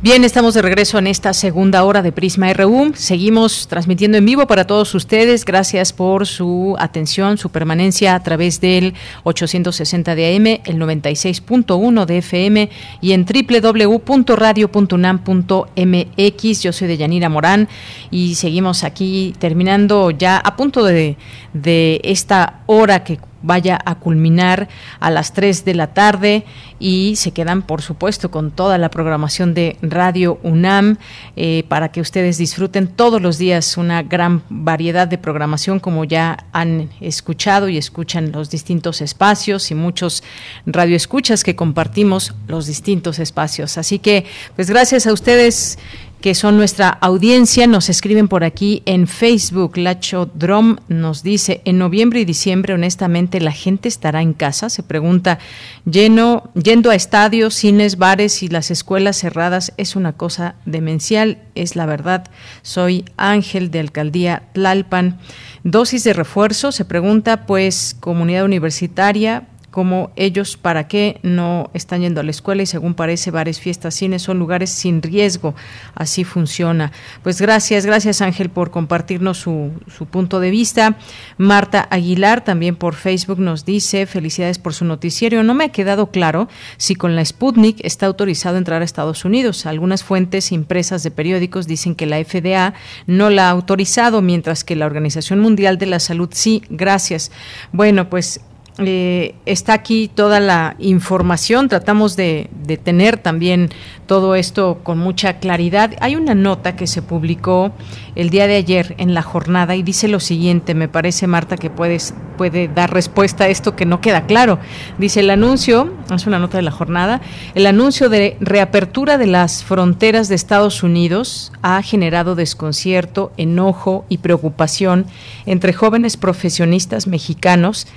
Bien, estamos de regreso en esta segunda hora de Prisma RU. Seguimos transmitiendo en vivo para todos ustedes. Gracias por su atención, su permanencia a través del 860 de AM, el 96.1 de FM y en www.radio.unam.mx. Yo soy de Yanira Morán y seguimos aquí terminando ya a punto de, de esta hora que vaya a culminar a las 3 de la tarde y se quedan, por supuesto, con toda la programación de Radio UNAM eh, para que ustedes disfruten todos los días una gran variedad de programación como ya han escuchado y escuchan los distintos espacios y muchos radioescuchas que compartimos los distintos espacios. Así que, pues gracias a ustedes que son nuestra audiencia. Nos escriben por aquí en Facebook. Lacho Drom nos dice, en noviembre y diciembre, honestamente, ¿la gente estará en casa? Se pregunta, lleno, yendo a estadios, cines, bares y las escuelas cerradas es una cosa demencial, es la verdad. Soy Ángel de Alcaldía Tlalpan. Dosis de refuerzo, se pregunta, pues, comunidad universitaria, como ellos para qué no están yendo a la escuela y según parece bares, fiestas, cines son lugares sin riesgo. Así funciona. Pues gracias, gracias Ángel por compartirnos su, su punto de vista. Marta Aguilar también por Facebook nos dice felicidades por su noticiero. No me ha quedado claro si con la Sputnik está autorizado entrar a Estados Unidos. Algunas fuentes impresas de periódicos dicen que la FDA no la ha autorizado, mientras que la Organización Mundial de la Salud sí. Gracias. Bueno, pues eh, está aquí toda la información, tratamos de, tener también todo esto con mucha claridad. Hay una nota que se publicó el día de ayer en la jornada y dice lo siguiente, me parece Marta que puedes, puede dar respuesta a esto que no queda claro. Dice el anuncio, es una nota de la jornada, el anuncio de reapertura de las fronteras de Estados Unidos ha generado desconcierto, enojo y preocupación entre jóvenes profesionistas mexicanos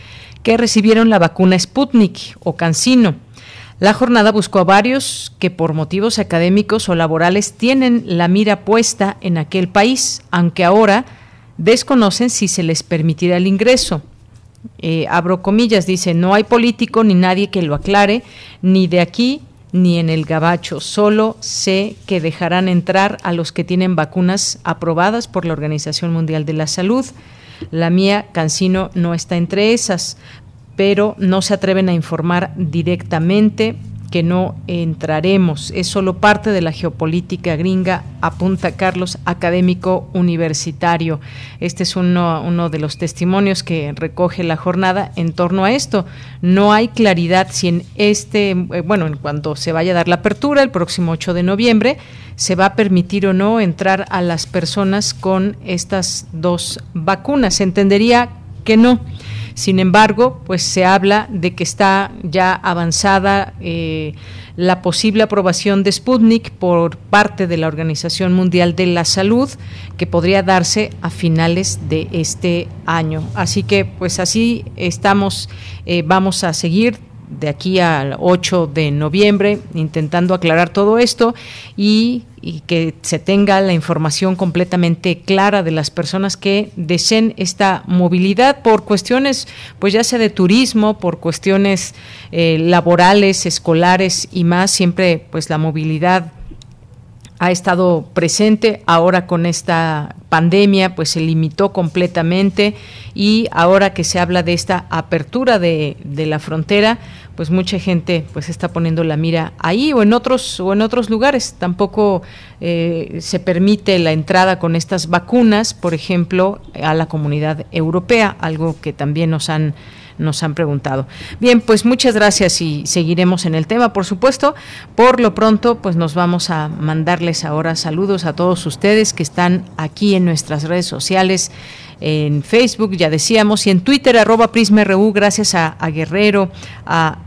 que recibieron la vacuna Sputnik o Cancino. La jornada buscó a varios que por motivos académicos o laborales tienen la mira puesta en aquel país, aunque ahora desconocen si se les permitirá el ingreso. Eh, abro comillas, dice, no hay político ni nadie que lo aclare, ni de aquí ni en el gabacho. Solo sé que dejarán entrar a los que tienen vacunas aprobadas por la Organización Mundial de la Salud. La mía, Cancino, no está entre esas, pero no se atreven a informar directamente que no entraremos. Es solo parte de la geopolítica gringa, apunta Carlos, académico universitario. Este es uno, uno, de los testimonios que recoge la jornada en torno a esto. No hay claridad si en este, eh, bueno, en cuanto se vaya a dar la apertura, el próximo 8 de noviembre, se va a permitir o no entrar a las personas con estas dos vacunas. Se entendería que no. Sin embargo, pues se habla de que está ya avanzada eh, la posible aprobación de Sputnik por parte de la Organización Mundial de la Salud, que podría darse a finales de este año. Así que, pues así estamos, eh, vamos a seguir de aquí al 8 de noviembre, intentando aclarar todo esto y, que se tenga la información completamente clara de las personas que deseen esta movilidad por cuestiones, pues ya sea de turismo, por cuestiones eh, laborales, escolares y más, siempre pues la movilidad ha estado presente. Ahora con esta pandemia, pues se limitó completamente y ahora que se habla de esta apertura de, de, la frontera, pues mucha gente pues está poniendo la mira ahí o en otros o en otros lugares. Tampoco eh, se permite la entrada con estas vacunas, por ejemplo, a la comunidad europea, algo que también nos han nos han preguntado. Bien, pues muchas gracias y seguiremos en el tema, por supuesto. Por lo pronto, pues nos vamos a mandarles ahora saludos a todos ustedes que están aquí en nuestras redes sociales en Facebook, ya decíamos, y en Twitter, arroba PrismaRU, gracias a, Guerrero, a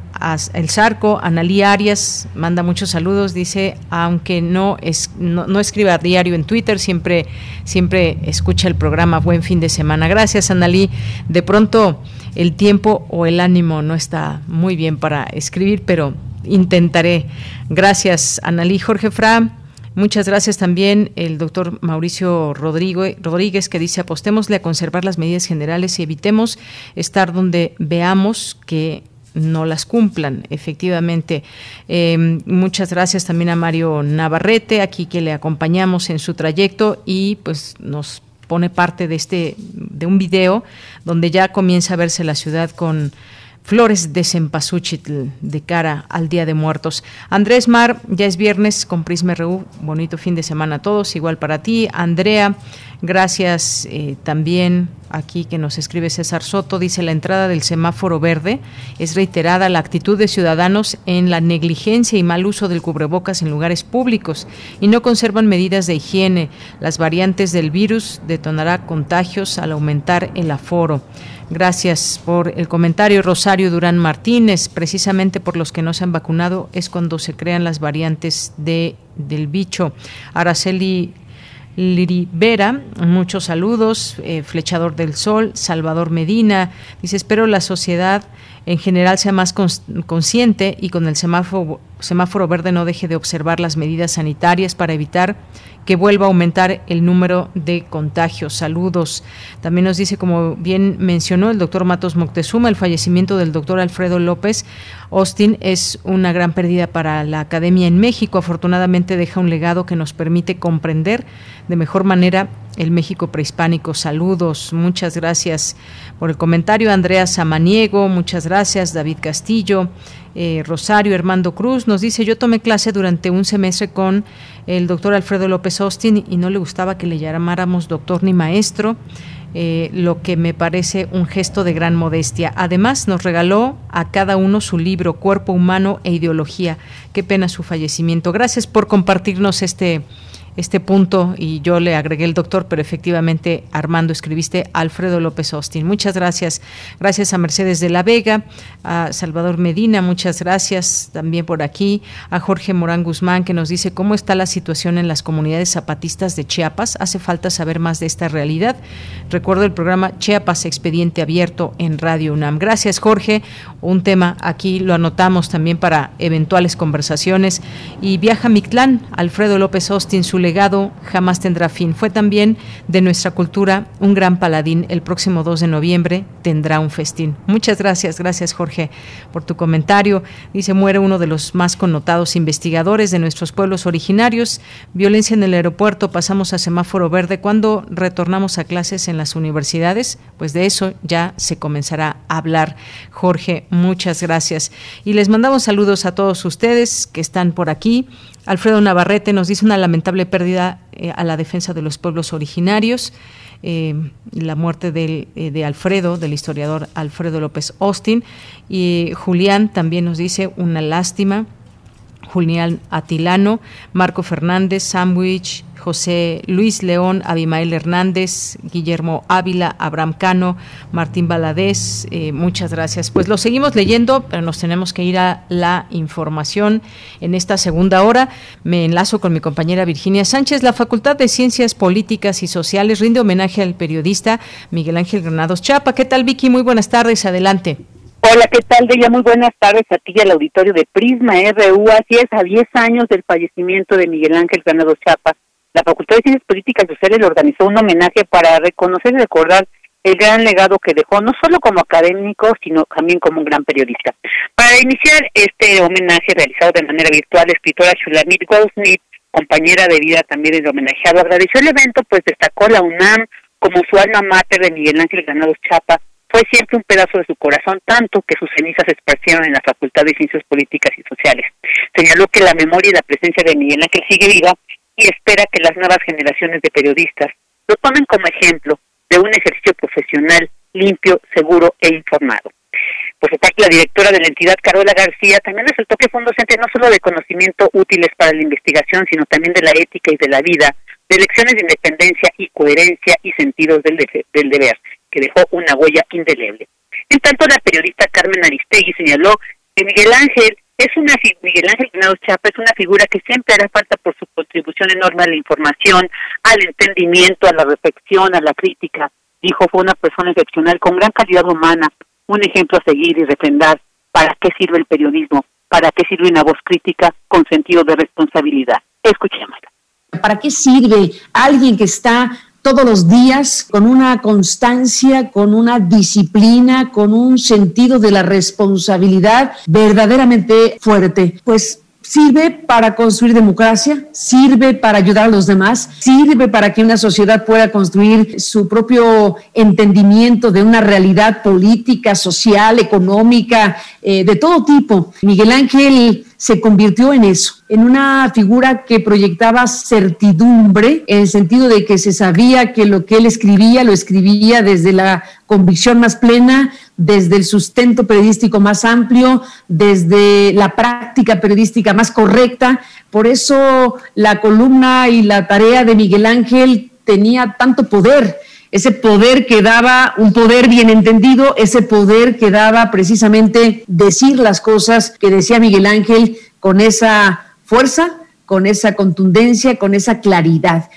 el Zarco, Analí Arias manda muchos saludos, dice, aunque no, es, no, no, escriba a diario en Twitter, siempre, siempre escucha el programa. Buen fin de semana. Gracias, Analí. De pronto el tiempo o el ánimo no está muy bien para escribir, pero intentaré. Gracias, Analí. Jorge Fra. Muchas gracias también el doctor Mauricio Rodríguez que dice apostémosle a conservar las medidas generales y evitemos estar donde veamos que no las cumplan, efectivamente. Em, muchas gracias también a Mario Navarrete, aquí que le acompañamos en su trayecto y pues nos pone parte de este de un video donde ya comienza a verse la ciudad con flores de cempasúchil de cara al Día de Muertos. Andrés Mar, ya es viernes con Prisma RU, bonito fin de semana a todos, igual para ti. Andrea, Gracias eh, también aquí que nos escribe César Soto, dice la entrada del semáforo verde es reiterada la actitud de ciudadanos en la negligencia y mal uso del cubrebocas en lugares públicos y no conservan medidas de higiene. Las variantes del virus detonará contagios al aumentar el aforo. Gracias por el comentario, Rosario Durán Martínez. Precisamente por los que no se han vacunado es cuando se crean las variantes de, del bicho. Araceli Liribera, muchos saludos, eh, Flechador del Sol, Salvador Medina, dice, espero la sociedad en general sea más consciente y con el semáforo, verde no deje de observar las medidas sanitarias para evitar que vuelva a aumentar el número de contagios. Saludos. También nos dice, como bien mencionó el doctor Matos Moctezuma, el fallecimiento del doctor Alfredo López Austin es una gran pérdida para la academia en México. Afortunadamente deja un legado que nos permite comprender de mejor manera el México prehispánico. Saludos, muchas gracias por el comentario. Andrea Samaniego, muchas gracias. David Castillo, eh, Rosario Hermando Cruz nos dice, yo tomé clase durante un semestre con el doctor Alfredo López Austin y no le gustaba que le llamáramos doctor ni maestro. Eh, lo que me parece un gesto de gran modestia. Además, nos regaló a cada uno su libro Cuerpo Humano e Ideología. Qué pena su fallecimiento. Gracias por compartirnos este este punto y yo le agregué el doctor, pero efectivamente Armando escribiste Alfredo López Austin. Muchas gracias. Gracias a Mercedes de la Vega, a Salvador Medina, muchas gracias también por aquí, a Jorge Morán Guzmán que nos dice cómo está la situación en las comunidades zapatistas de Chiapas. Hace falta saber más de esta realidad. Recuerdo el programa Chiapas Expediente Abierto en Radio UNAM. Gracias Jorge. Un tema aquí lo anotamos también para eventuales conversaciones. Y viaja Mictlán, Alfredo López Austin, su legado jamás tendrá fin. Fue también de nuestra cultura un gran paladín. El próximo 2 de noviembre tendrá un festín. Muchas gracias, gracias Jorge por tu comentario. Dice, muere uno de los más connotados investigadores de nuestros pueblos originarios. Violencia en el aeropuerto, pasamos a semáforo verde. cuando retornamos a clases en las universidades? Pues de eso ya se comenzará a hablar. Jorge, muchas gracias. Y les mandamos saludos a todos ustedes que están por aquí. Alfredo Navarrete nos dice una lamentable pérdida eh, a la defensa de los pueblos originarios. Eh, la muerte eh, de Alfredo, del historiador Alfredo López Austin. Y Julián también nos dice una lástima. Julián Atilano, Marco Fernández, Sandwich, José Luis León, Abimael Hernández, Guillermo Ávila, Abraham Cano, Martín Baladés, eh, muchas gracias. Pues lo seguimos leyendo, pero nos tenemos que ir a la información en esta segunda hora. Me enlazo con mi compañera Virginia Sánchez. La Facultad de Ciencias Políticas y Sociales rinde homenaje al periodista Miguel Ángel Granados Chapa. ¿Qué tal, Vicky? Muy buenas tardes. Adelante. Hola, ¿qué tal, Deya? Muy buenas tardes a ti y al auditorio de Prisma RU. Así es, a 10 años del fallecimiento de Miguel Ángel Granados Chapa, la Facultad de Ciencias Políticas y Sociales le organizó un homenaje para reconocer y recordar el gran legado que dejó, no solo como académico, sino también como un gran periodista. Para iniciar este homenaje realizado de manera virtual, la escritora Shulamit Goldsmith, compañera de vida también del homenajeado, agradeció el evento, pues destacó la UNAM como su alma mater de Miguel Ángel Granados Chapa, fue siempre un pedazo de su corazón, tanto que sus cenizas se esparcieron en la Facultad de Ciencias Políticas y Sociales. Señaló que la memoria y la presencia de Miguel Ángel sigue viva y espera que las nuevas generaciones de periodistas lo tomen como ejemplo de un ejercicio profesional limpio, seguro e informado. Por su parte, la directora de la entidad, Carola García, también resultó que fue un docente no solo de conocimientos útiles para la investigación, sino también de la ética y de la vida, de lecciones de independencia y coherencia y sentidos del, del deber, que dejó una huella indeleble. En tanto, la periodista Carmen Aristegui señaló que Miguel Ángel es una Miguel Ángel Granados Chapa es una figura que siempre hará falta por su contribución enorme a la información, al entendimiento, a la reflexión, a la crítica. Dijo, fue una persona excepcional con gran calidad humana, un ejemplo a seguir y refrendar. ¿Para qué sirve el periodismo? ¿Para qué sirve una voz crítica con sentido de responsabilidad? Escuchémosla. ¿Para qué sirve alguien que está todos los días con una constancia, con una disciplina, con un sentido de la responsabilidad verdaderamente fuerte. Pues sirve para construir democracia, sirve para ayudar a los demás, sirve para que una sociedad pueda construir su propio entendimiento de una realidad política, social, económica, eh, de todo tipo. Miguel Ángel se convirtió en eso, en una figura que proyectaba certidumbre, en el sentido de que se sabía que lo que él escribía lo escribía desde la convicción más plena, desde el sustento periodístico más amplio, desde la práctica periodística más correcta. Por eso la columna y la tarea de Miguel Ángel tenía tanto poder ese poder que daba, un poder bien entendido, ese poder que daba precisamente decir las cosas que decía Miguel Ángel con esa fuerza, con esa contundencia, con esa claridad.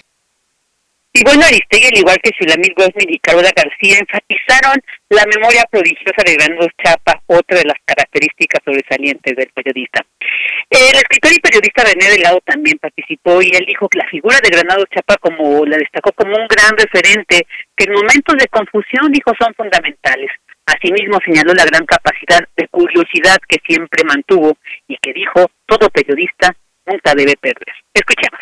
Y bueno, Aristegui, al igual que Shulamit Gosmin y Carola García, enfatizaron la memoria prodigiosa de Granados Chapa, otra de las características sobresalientes del periodista. El escritor y periodista René Delgado también participó y él dijo que la figura de Granados Chapa como la destacó como un gran referente que en momentos de confusión dijo son fundamentales. Asimismo señaló la gran capacidad de curiosidad que siempre mantuvo y que dijo todo periodista nunca debe perder. Escuchemos.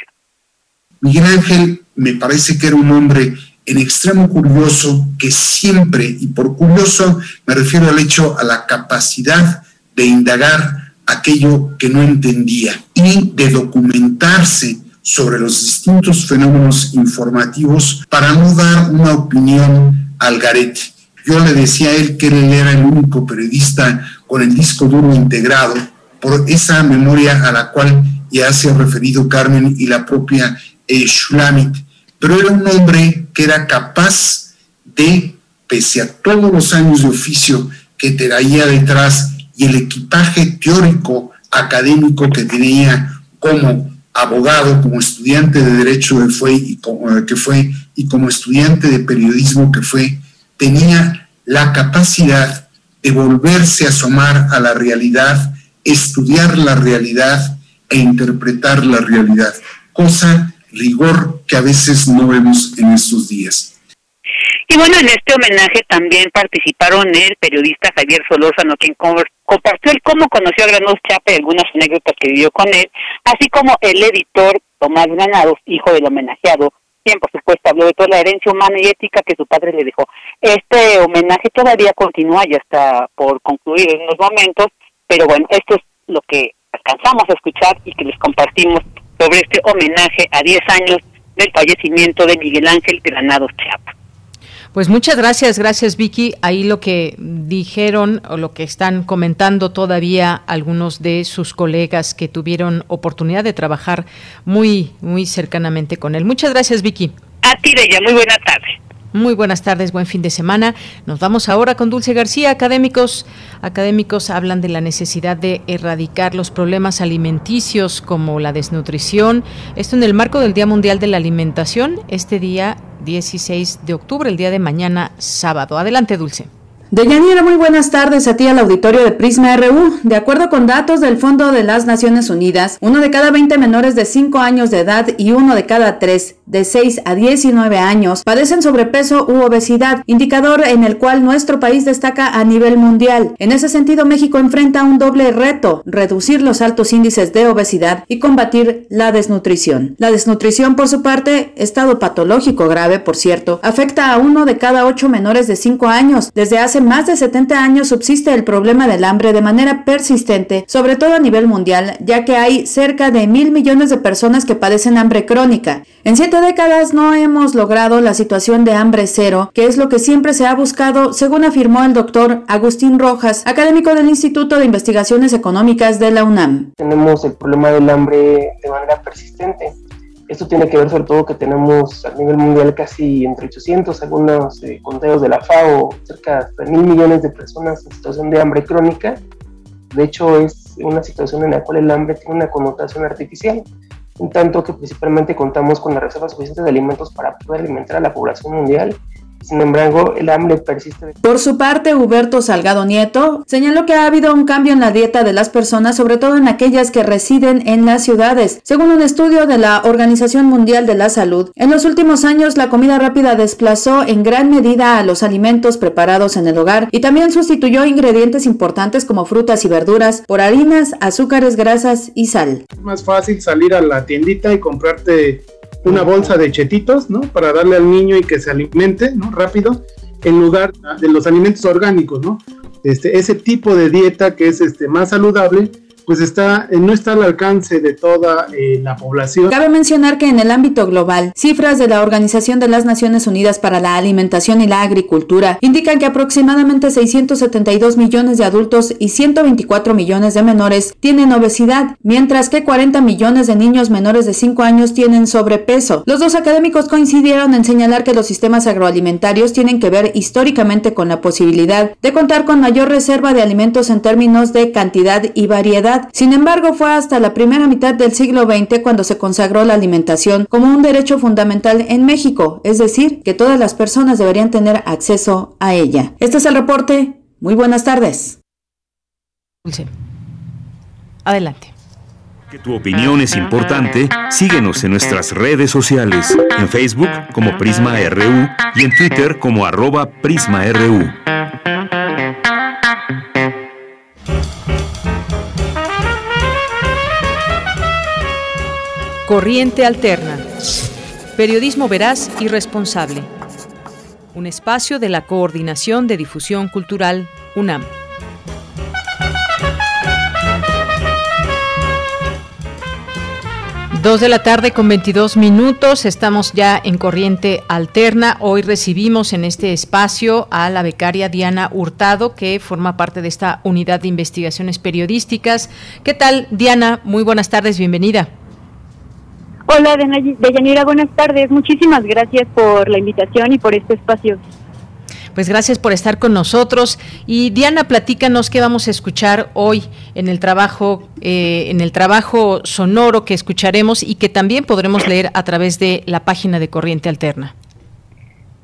Miguel Ángel me parece que era un hombre en extremo curioso que siempre, y por curioso me refiero al hecho, a la capacidad de indagar aquello que no entendía y de documentarse sobre los distintos fenómenos informativos para no dar una opinión al garete. Yo le decía a él que él era el único periodista con el disco duro integrado por esa memoria a la cual ya se ha referido Carmen y la propia eh, Shulamit, pero era un hombre que era capaz de, pese a todos los años de oficio que traía detrás y el equipaje teórico académico que tenía como abogado, como estudiante de derecho que fue y como, eh, que fue y como estudiante de periodismo que fue, tenía la capacidad de volverse a asomar a la realidad, estudiar la realidad e interpretar la realidad, cosa rigor que a veces no vemos en estos días. Y bueno, en este homenaje también participaron el periodista Javier Solórzano, quien compartió el cómo conoció a Granados Chapa y algunas anécdotas que vivió con él, así como el editor Tomás Granados, hijo del homenajeado, quien por supuesto habló de toda la herencia humana y ética que su padre le dejó. Este homenaje todavía continúa, ya está por concluir en unos momentos, pero bueno, esto es lo que alcanzamos a escuchar y que les compartimos sobre este homenaje a 10 años del fallecimiento de Miguel Ángel Granados Chiapa. Pues muchas gracias, gracias Vicky. Ahí lo que dijeron o lo que están comentando todavía algunos de sus colegas que tuvieron oportunidad de trabajar muy, muy cercanamente con él. Muchas gracias Vicky. A ti, ella muy buena tarde. Muy buenas tardes, buen fin de semana. Nos vamos ahora con Dulce García. Académicos, académicos hablan de la necesidad de erradicar los problemas alimenticios como la desnutrición. Esto en el marco del Día Mundial de la Alimentación, este día 16 de octubre, el día de mañana sábado. Adelante, Dulce. Deyanira, muy buenas tardes a ti al auditorio de Prisma RU. De acuerdo con datos del Fondo de las Naciones Unidas, uno de cada 20 menores de 5 años de edad y uno de cada 3 de 6 a 19 años padecen sobrepeso u obesidad, indicador en el cual nuestro país destaca a nivel mundial. En ese sentido, México enfrenta un doble reto, reducir los altos índices de obesidad y combatir la desnutrición. La desnutrición, por su parte, estado patológico grave, por cierto, afecta a uno de cada 8 menores de 5 años. Desde hace más de 70 años subsiste el problema del hambre de manera persistente, sobre todo a nivel mundial, ya que hay cerca de mil millones de personas que padecen hambre crónica. En siete décadas no hemos logrado la situación de hambre cero, que es lo que siempre se ha buscado, según afirmó el doctor Agustín Rojas, académico del Instituto de Investigaciones Económicas de la UNAM. Tenemos el problema del hambre de manera persistente. Esto tiene que ver sobre todo que tenemos a nivel mundial casi entre 800, algunos eh, conteos de la FAO, cerca de mil millones de personas en situación de hambre crónica. De hecho, es una situación en la cual el hambre tiene una connotación artificial un tanto que principalmente contamos con la reserva suficiente de alimentos para poder alimentar a la población mundial sin embargo, el hambre persiste. Por su parte, Huberto Salgado Nieto señaló que ha habido un cambio en la dieta de las personas, sobre todo en aquellas que residen en las ciudades. Según un estudio de la Organización Mundial de la Salud, en los últimos años la comida rápida desplazó en gran medida a los alimentos preparados en el hogar y también sustituyó ingredientes importantes como frutas y verduras por harinas, azúcares, grasas y sal. Es más fácil salir a la tiendita y comprarte una bolsa de chetitos, ¿no? Para darle al niño y que se alimente, ¿no? Rápido, en lugar de los alimentos orgánicos, ¿no? Este, ese tipo de dieta que es este, más saludable, pues está, no está al alcance de toda la población. Cabe mencionar que en el ámbito global, cifras de la Organización de las Naciones Unidas para la Alimentación y la Agricultura indican que aproximadamente 672 millones de adultos y 124 millones de menores tienen obesidad, mientras que 40 millones de niños menores de 5 años tienen sobrepeso. Los dos académicos coincidieron en señalar que los sistemas agroalimentarios tienen que ver históricamente con la posibilidad de contar con mayor reserva de alimentos en términos de cantidad y variedad. Sin embargo, fue hasta la primera mitad del siglo XX cuando se consagró la alimentación como un derecho fundamental en México, es decir, que todas las personas deberían tener acceso a ella. Este es el reporte. Muy buenas tardes. Adelante. Que tu opinión es importante, síguenos en nuestras redes sociales, en Facebook como Prisma RU y en Twitter como arroba PrismaRU. Corriente Alterna. Periodismo veraz y responsable. Un espacio de la Coordinación de Difusión Cultural, UNAM. Dos de la tarde con 22 minutos, estamos ya en Corriente Alterna. Hoy recibimos en este espacio a la becaria Diana Hurtado, que forma parte de esta unidad de investigaciones periodísticas. ¿Qué tal, Diana? Muy buenas tardes, bienvenida. Hola, Deyanira, buenas tardes. Muchísimas gracias por la invitación y por este espacio. Pues gracias por estar con nosotros. Y Diana, platícanos qué vamos a escuchar hoy en el trabajo, eh, en el trabajo sonoro que escucharemos y que también podremos leer a través de la página de Corriente Alterna.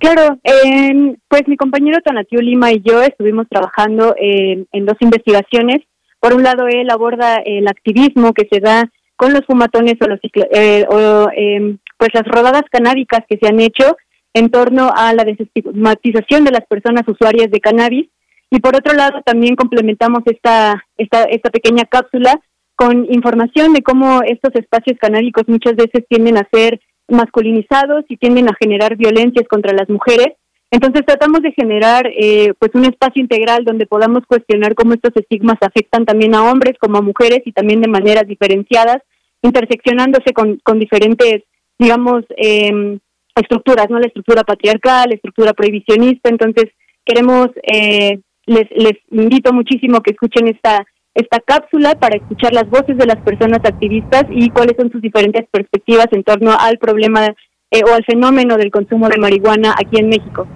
Claro, pues mi compañero Tonatiu Lima y yo estuvimos trabajando en, dos investigaciones. Por un lado, él aborda el activismo que se da con los fumatones o, los, eh, o em, pues las rodadas canábicas que se han hecho en torno a la desestigmatización de las personas usuarias de cannabis y por otro lado también complementamos esta, esta, esta pequeña cápsula con información de cómo estos espacios canábicos muchas veces tienden a ser masculinizados y tienden a generar violencias contra las mujeres. Entonces tratamos de generar eh, pues un espacio integral donde podamos cuestionar cómo estos estigmas afectan también a hombres como a mujeres y también de maneras diferenciadas, interseccionándose con, con diferentes, digamos, eh, estructuras, ¿no? La estructura patriarcal, la estructura prohibicionista. Entonces, queremos, eh, les, les invito muchísimo que escuchen esta, esta cápsula para escuchar las voces de las personas activistas y cuáles son sus diferentes perspectivas en torno al problema eh, o al fenómeno del consumo de marihuana aquí en México.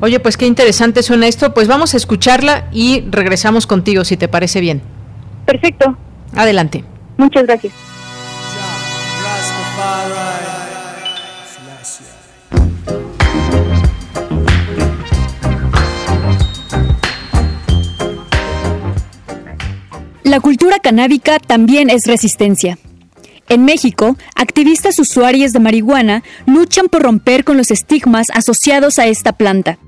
Oye, pues qué interesante suena esto. Pues vamos a escucharla y regresamos contigo, si te parece bien. Perfecto. Adelante. Muchas gracias. La cultura canábica también es resistencia. En México, activistas usuarios de marihuana luchan por romper con los estigmas asociados a esta planta.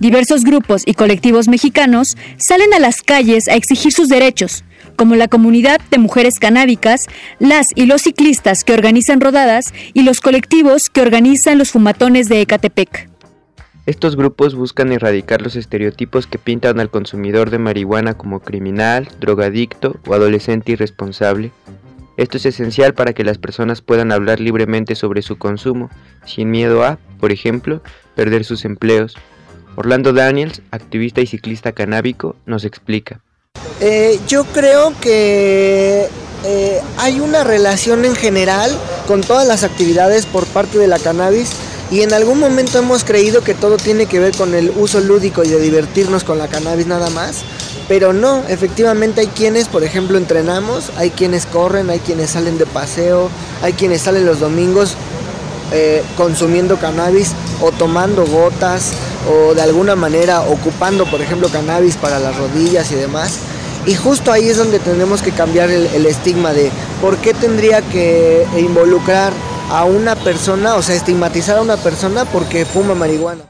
Diversos grupos y colectivos mexicanos salen a las calles a exigir sus derechos, como la comunidad de mujeres canábicas, las y los ciclistas que organizan rodadas y los colectivos que organizan los fumatones de Ecatepec. Estos grupos buscan erradicar los estereotipos que pintan al consumidor de marihuana como criminal, drogadicto o adolescente irresponsable. Esto es esencial para que las personas puedan hablar libremente sobre su consumo, sin miedo a, por ejemplo, perder sus empleos. Orlando Daniels, activista y ciclista canábico, nos explica. Eh, yo creo que eh, hay una relación en general con todas las actividades por parte de la cannabis y en algún momento hemos creído que todo tiene que ver con el uso lúdico y de divertirnos con la cannabis nada más. Pero no, efectivamente hay quienes, por ejemplo, entrenamos, hay quienes corren, hay quienes salen de paseo, hay quienes salen los domingos eh, consumiendo cannabis o tomando gotas o de alguna manera ocupando, por ejemplo, cannabis para las rodillas y demás. Y justo ahí es donde tenemos que cambiar el estigma de por qué tendría que involucrar a una persona, o sea, estigmatizar a una persona porque fuma marihuana.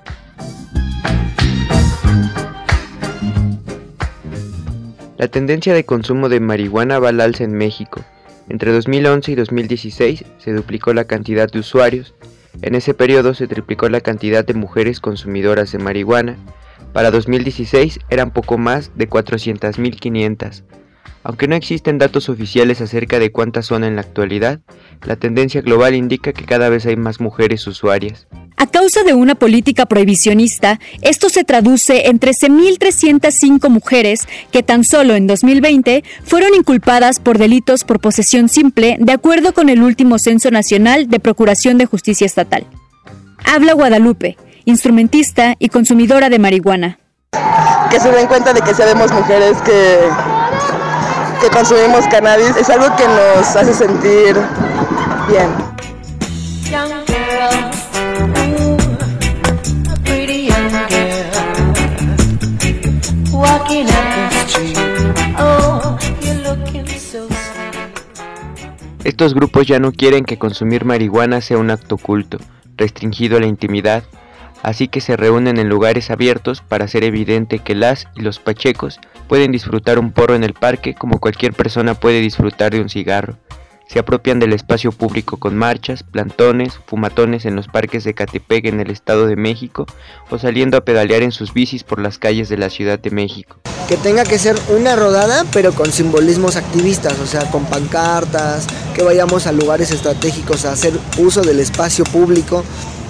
La tendencia de consumo de marihuana va al alza en México. Entre 2011 y 2016 se duplicó la cantidad de usuarios. En ese periodo se triplicó la cantidad de mujeres consumidoras de marihuana. Para 2016 eran poco más de 400.500. Aunque no existen datos oficiales acerca de cuántas son en la actualidad, la tendencia global indica que cada vez hay más mujeres usuarias. A causa de una política prohibicionista, esto se traduce en 13.305 mujeres que tan solo en 2020 fueron inculpadas por delitos por posesión simple, de acuerdo con el último Censo Nacional de Procuración de Justicia Estatal. Habla Guadalupe, instrumentista y consumidora de marihuana. Que se den cuenta de que sabemos mujeres que que consumimos cannabis es algo que nos hace sentir bien. Estos grupos ya no quieren que consumir marihuana sea un acto oculto, restringido a la intimidad, así que se reúnen en lugares abiertos para hacer evidente que las y los pachecos pueden disfrutar un porro en el parque como cualquier persona puede disfrutar de un cigarro. Se apropian del espacio público con marchas, plantones, fumatones en los parques de Catepec en el Estado de México o saliendo a pedalear en sus bicis por las calles de la Ciudad de México. Que tenga que ser una rodada pero con simbolismos activistas, o sea, con pancartas, que vayamos a lugares estratégicos a hacer uso del espacio público,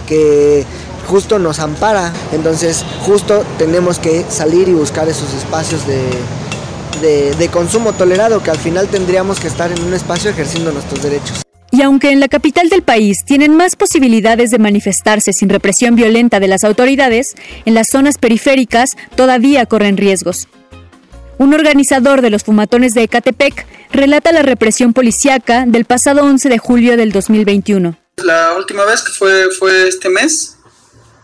que justo nos ampara. Entonces justo tenemos que salir y buscar esos espacios de, de, consumo tolerado, que al final tendríamos que estar en un espacio ejerciendo nuestros derechos. Y aunque en la capital del país tienen más posibilidades de manifestarse sin represión violenta de las autoridades, en las zonas periféricas todavía corren riesgos. Un organizador de los fumatones de Ecatepec relata la represión policiaca del pasado 11 de julio del 2021. La última vez que fue, fue este mes,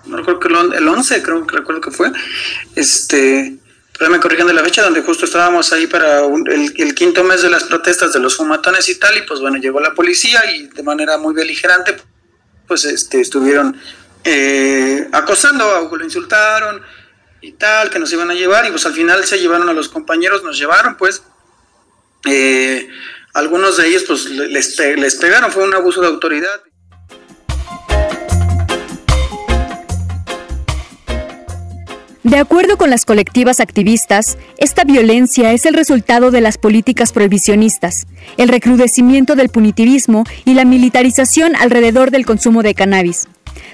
no recuerdo que el 11, creo que recuerdo que fue, este, pero me corrigen de la fecha donde justo estábamos ahí para el, quinto mes de las protestas de los fumatones y tal, y pues bueno, llegó la policía y de manera muy beligerante, pues este, estuvieron eh, acosando, lo insultaron y tal, que nos iban a llevar, y pues al final se llevaron a los compañeros, nos llevaron pues, eh, algunos de ellos pues les, les pegaron, fue un abuso de autoridad. De acuerdo con las colectivas activistas, esta violencia es el resultado de las políticas prohibicionistas, el recrudecimiento del punitivismo y la militarización alrededor del consumo de cannabis.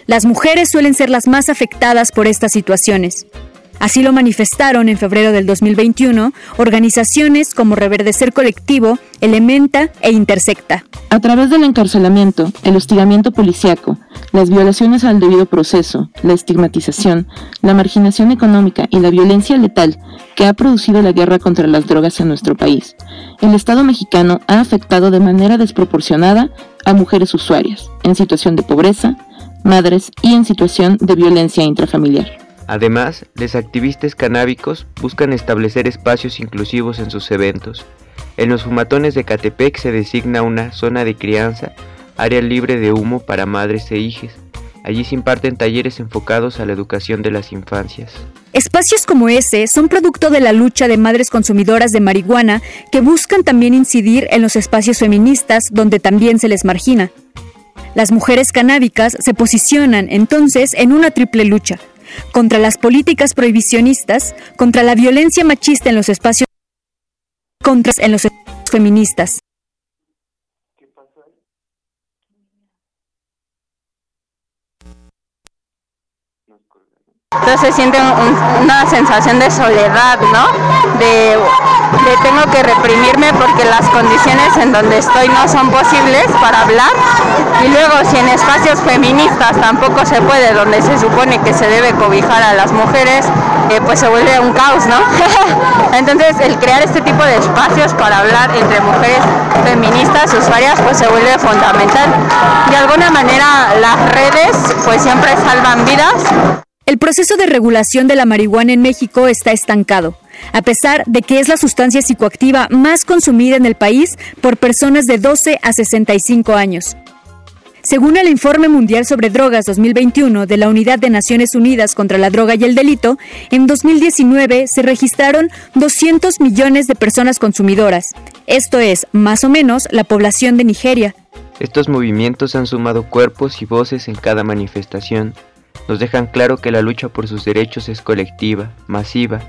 Las mujeres suelen ser las más afectadas por estas situaciones. Así lo manifestaron en febrero del 2021 organizaciones como Reverdecer Colectivo, Elementa e Intersecta. A través del encarcelamiento, el hostigamiento policiaco, las violaciones al debido proceso, la estigmatización, la marginación económica y la violencia letal que ha producido la guerra contra las drogas en nuestro país, el Estado mexicano ha afectado de manera desproporcionada a mujeres usuarias en situación de pobreza, madres y en situación de violencia intrafamiliar. Además, los activistas canábicos buscan establecer espacios inclusivos en sus eventos. En los fumatones de Catepec se designa una zona de crianza, área libre de humo para madres e hijas. Allí se imparten talleres enfocados a la educación de las infancias. Espacios como ese son producto de la lucha de madres consumidoras de marihuana que buscan también incidir en los espacios feministas donde también se les margina. Las mujeres canábicas se posicionan entonces en una triple lucha, contra las políticas prohibicionistas, contra la violencia machista en los espacios contra en los feministas. Entonces se siente una sensación de soledad, ¿no? De, de, tengo que reprimirme porque las condiciones en donde estoy no son posibles para hablar. Y luego si en espacios feministas tampoco se puede, donde se supone que se debe cobijar a las mujeres, eh, pues se vuelve un caos, ¿no? Entonces el crear este tipo de espacios para hablar entre mujeres feministas, usuarias, pues se vuelve fundamental. De alguna manera las redes pues siempre salvan vidas. El proceso de regulación de la marihuana en México está estancado, a pesar de que es la sustancia psicoactiva más consumida en el país por personas de 12 a 65 años. Según el Informe Mundial sobre Drogas 2021 de la Unidad de Naciones Unidas contra la Droga y el Delito, en 2019 se registraron 200 millones de personas consumidoras. Esto es, más o menos, la población de Nigeria. Estos movimientos han sumado cuerpos y voces en cada manifestación nos dejan claro que la lucha por sus derechos es colectiva, masiva,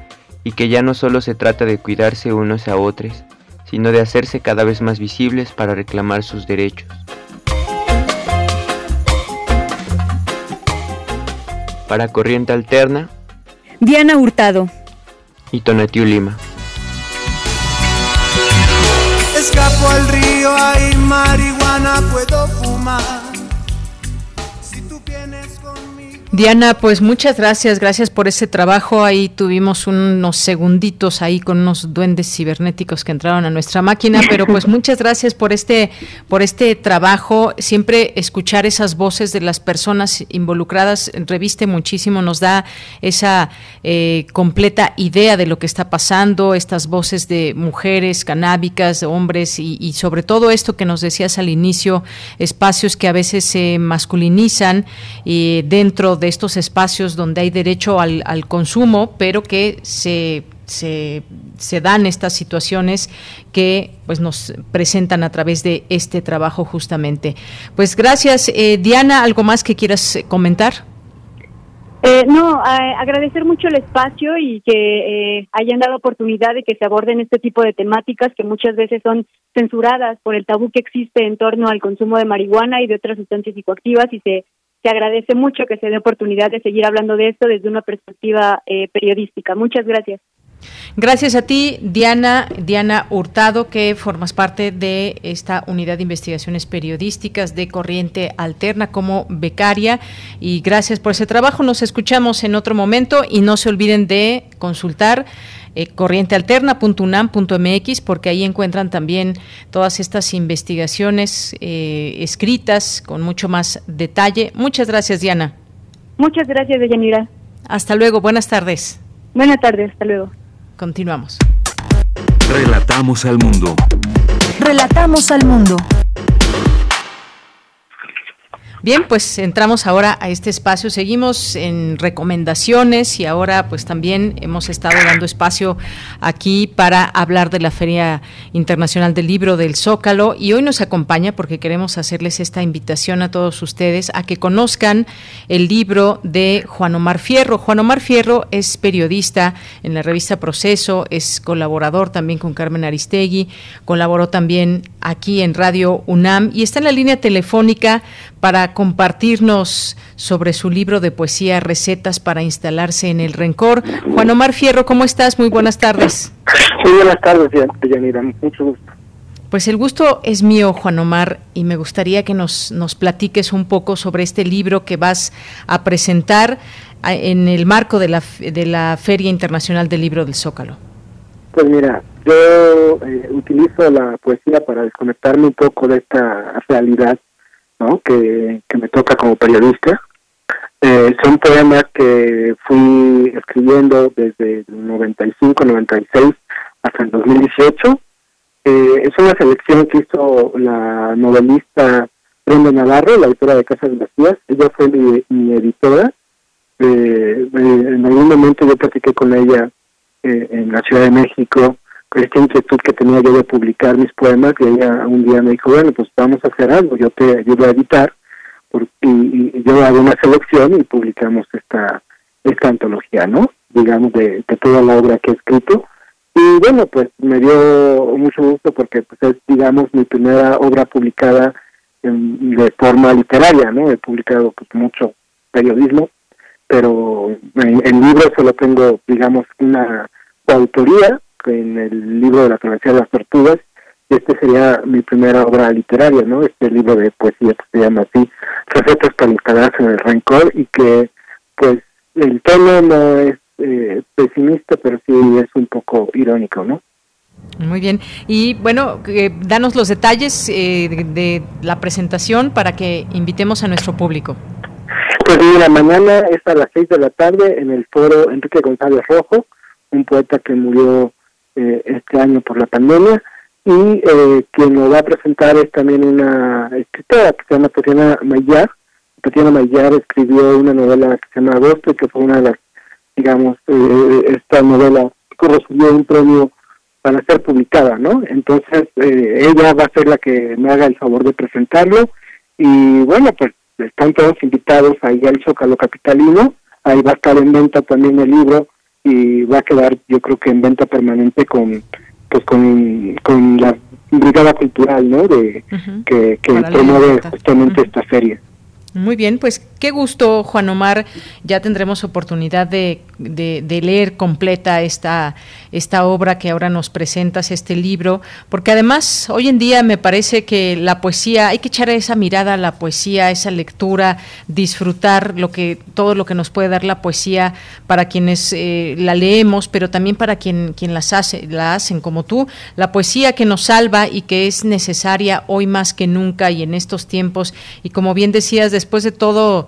y que ya no solo se trata de cuidarse unos a otros, sino de hacerse cada vez más visibles para reclamar sus derechos. Para Corriente Alterna, Diana Hurtado y Tonatiu Lima. Escapo al río, hay marihuana, puedo fumar. Diana, pues muchas gracias, gracias por ese trabajo. Ahí tuvimos unos segunditos ahí con unos duendes cibernéticos que entraron a nuestra máquina, pero pues muchas gracias por este, por este trabajo. Siempre escuchar esas voces de las personas involucradas reviste muchísimo, nos da esa eh, completa idea de lo que está pasando, estas voces de mujeres canábicas, de hombres y, y sobre todo esto que nos decías al inicio, espacios que a veces se masculinizan y dentro de estos espacios donde hay derecho al, consumo, pero que se, se, dan estas situaciones que pues nos presentan a través de este trabajo justamente. Pues gracias, eh, Diana, ¿algo más que quieras comentar? Eh, no, agradecer mucho el espacio y que eh, hayan dado oportunidad de que se aborden este tipo de temáticas que muchas veces son censuradas por el tabú que existe en torno al consumo de marihuana y de otras sustancias psicoactivas y se se agradece mucho que se dé oportunidad de seguir hablando de esto desde una perspectiva eh, periodística. Muchas gracias. Gracias a ti, Diana, Diana Hurtado, que formas parte de esta unidad de investigaciones periodísticas de Corriente Alterna como becaria. Y gracias por ese trabajo. Nos escuchamos en otro momento y no se olviden de consultar eh, corrientealterna.unam.mx porque ahí encuentran también todas estas investigaciones eh, escritas con mucho más detalle. Muchas gracias, Diana. Muchas gracias, Deyanira. Hasta luego, buenas tardes. Buenas tardes, hasta luego. Continuamos. Relatamos al mundo. Relatamos al mundo. Bien, pues entramos ahora a este espacio, seguimos en recomendaciones y ahora pues también hemos estado dando espacio aquí para hablar de la Feria Internacional del Libro del Zócalo y hoy nos acompaña porque queremos hacerles esta invitación a todos ustedes a que conozcan el libro de Juan Omar Fierro. Juan Omar Fierro es periodista en la revista Proceso, es colaborador también con Carmen Aristegui, colaboró también aquí en Radio UNAM y está en la línea telefónica para compartirnos sobre su libro de poesía Recetas para instalarse en el rencor. Juan Omar Fierro, ¿cómo estás? Muy buenas tardes. Muy buenas tardes, Yanira. Mucho gusto. Pues el gusto es mío, Juan Omar, y me gustaría que nos, nos platiques un poco sobre este libro que vas a presentar en el marco de la, de la Feria Internacional del Libro del Zócalo. Pues mira, yo eh, utilizo la poesía para desconectarme un poco de esta realidad que, me toca como periodista. Eh, son poemas que fui escribiendo desde el 95, 96 hasta el 2018. Eh, es una selección que hizo la novelista Brenda Navarro, la autora de Casas Vacías. Ella fue mi, editora. Eh, en algún momento yo platiqué con ella eh, en la Ciudad de México esta inquietud que tenía yo de publicar mis poemas y ella un día me dijo, bueno, pues vamos a hacer algo, yo te ayudo a editar y, yo hago una selección y publicamos esta esta antología, ¿no? Digamos, de, toda la obra que he escrito. Y bueno, pues me dio mucho gusto porque pues, es, digamos, mi primera obra publicada en, de forma literaria, ¿no? He publicado pues, mucho periodismo, pero en, en libros solo tengo, digamos, una coautoría en el libro de la travesía de las tortugas, este sería mi primera obra literaria, ¿no? Este libro de poesía que se llama así, Recetas para instalarse en el rencor, y que, pues, el tono no es eh, pesimista, pero sí es un poco irónico, ¿no? Muy bien. Y bueno, eh, danos los detalles eh, de, de, la presentación para que invitemos a nuestro público. Pues mira, mañana es a las seis de la tarde en el foro Enrique González Rojo, un poeta que murió eh, este año por la pandemia y eh, quien nos va a presentar es también una escritora que se llama Tatiana Mayar. Tatiana Mayar escribió una novela que se llama Agosto y que fue una de las, digamos, eh, esta novela que recibió un premio para ser publicada, ¿no? Entonces eh, ella va a ser la que me haga el favor de presentarlo y bueno, pues están todos invitados ahí al Zócalo Capitalino, ahí va a estar en venta también el libro y va a quedar yo creo que en venta permanente con pues con, con la brigada cultural, ¿no? De que, que promueve justamente esta feria. Muy bien, pues qué gusto, Juan Omar. Ya tendremos oportunidad de, leer completa esta, esta obra que ahora nos presentas, este libro, porque además hoy en día me parece que la poesía, hay que echar esa mirada a la poesía, esa lectura, disfrutar lo que, todo lo que nos puede dar la poesía para quienes eh, la leemos, pero también para quien, quien las hace, la hacen como tú. La poesía que nos salva y que es necesaria hoy más que nunca y en estos tiempos. Y como bien decías, después de todo,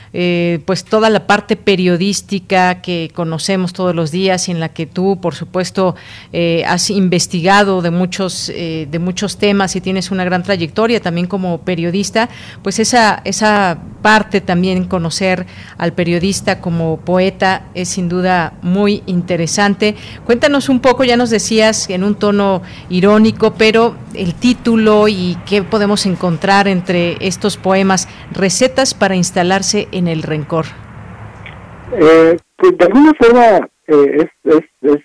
eh, pues toda la parte periodística que conocemos todos los días y en la que tú, por supuesto, eh, has investigado de muchos, eh, de muchos temas y tienes una gran trayectoria también como periodista, pues esa, esa parte también conocer al periodista como poeta es sin duda muy interesante. Cuéntanos un poco, ya nos decías en un tono irónico, pero el título y qué podemos encontrar entre estos poemas, recetas para instalarse en el rencor. Eh, pues de alguna forma eh, es, es,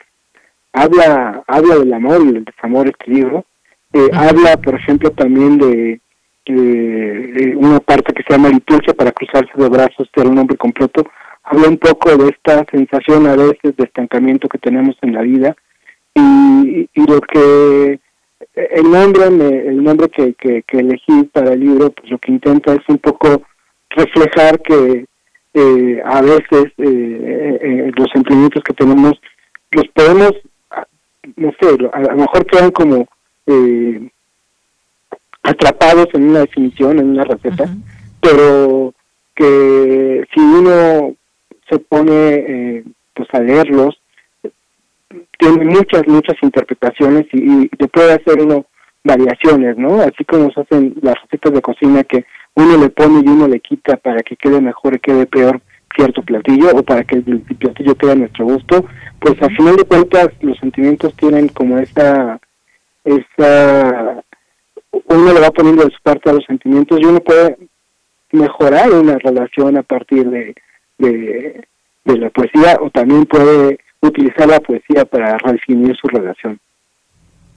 habla habla del amor y del desamor este libro. Eh, habla, por ejemplo, también de, una parte que se llama liturgia para cruzarse de brazos, ser un hombre completo. Habla un poco de esta sensación a veces de estancamiento que tenemos en la vida y, y lo que el nombre el nombre que, que, que, elegí para el libro pues lo que intenta es un poco reflejar que eh, a veces eh, eh, los sentimientos que tenemos los podemos, no sé, a, lo mejor quedan como atrapados en una definición, en una receta, pero que si uno se pone pues a leerlos, tiene muchas, muchas interpretaciones y, y te puede hacer uno variaciones, ¿no? Así como se hacen las recetas de cocina que uno le pone y uno le quita para que quede mejor y quede peor cierto platillo o para que el platillo quede a nuestro gusto, pues al final de cuentas los sentimientos tienen como esa, esa, uno le va poniendo de su parte a los sentimientos y uno puede mejorar una relación a partir de, de, de la poesía o también puede utilizar la poesía para redefinir su relación.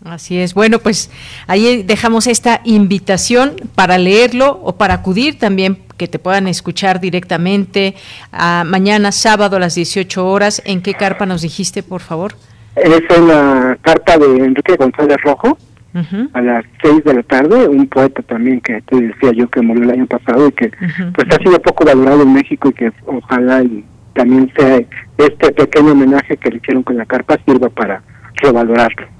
Así es. Bueno, pues ahí dejamos esta invitación para leerlo o para acudir también que te puedan escuchar directamente a mañana sábado a las 18 horas. ¿En qué carpa nos dijiste, por favor? Es en la carpa de Enrique González Rojo. a las 6 de la tarde, un poeta también que te decía yo que murió el año pasado y que pues ha sido poco valorado en México y que ojalá y también sea este pequeño homenaje que le hicieron con la carpa sirva para revalorarlo.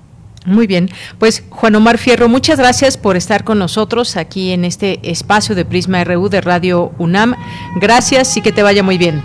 Muy bien, pues Juan Omar Fierro, muchas gracias por estar con nosotros aquí en este espacio de Prisma RU de Radio UNAM. Gracias y que te vaya muy bien.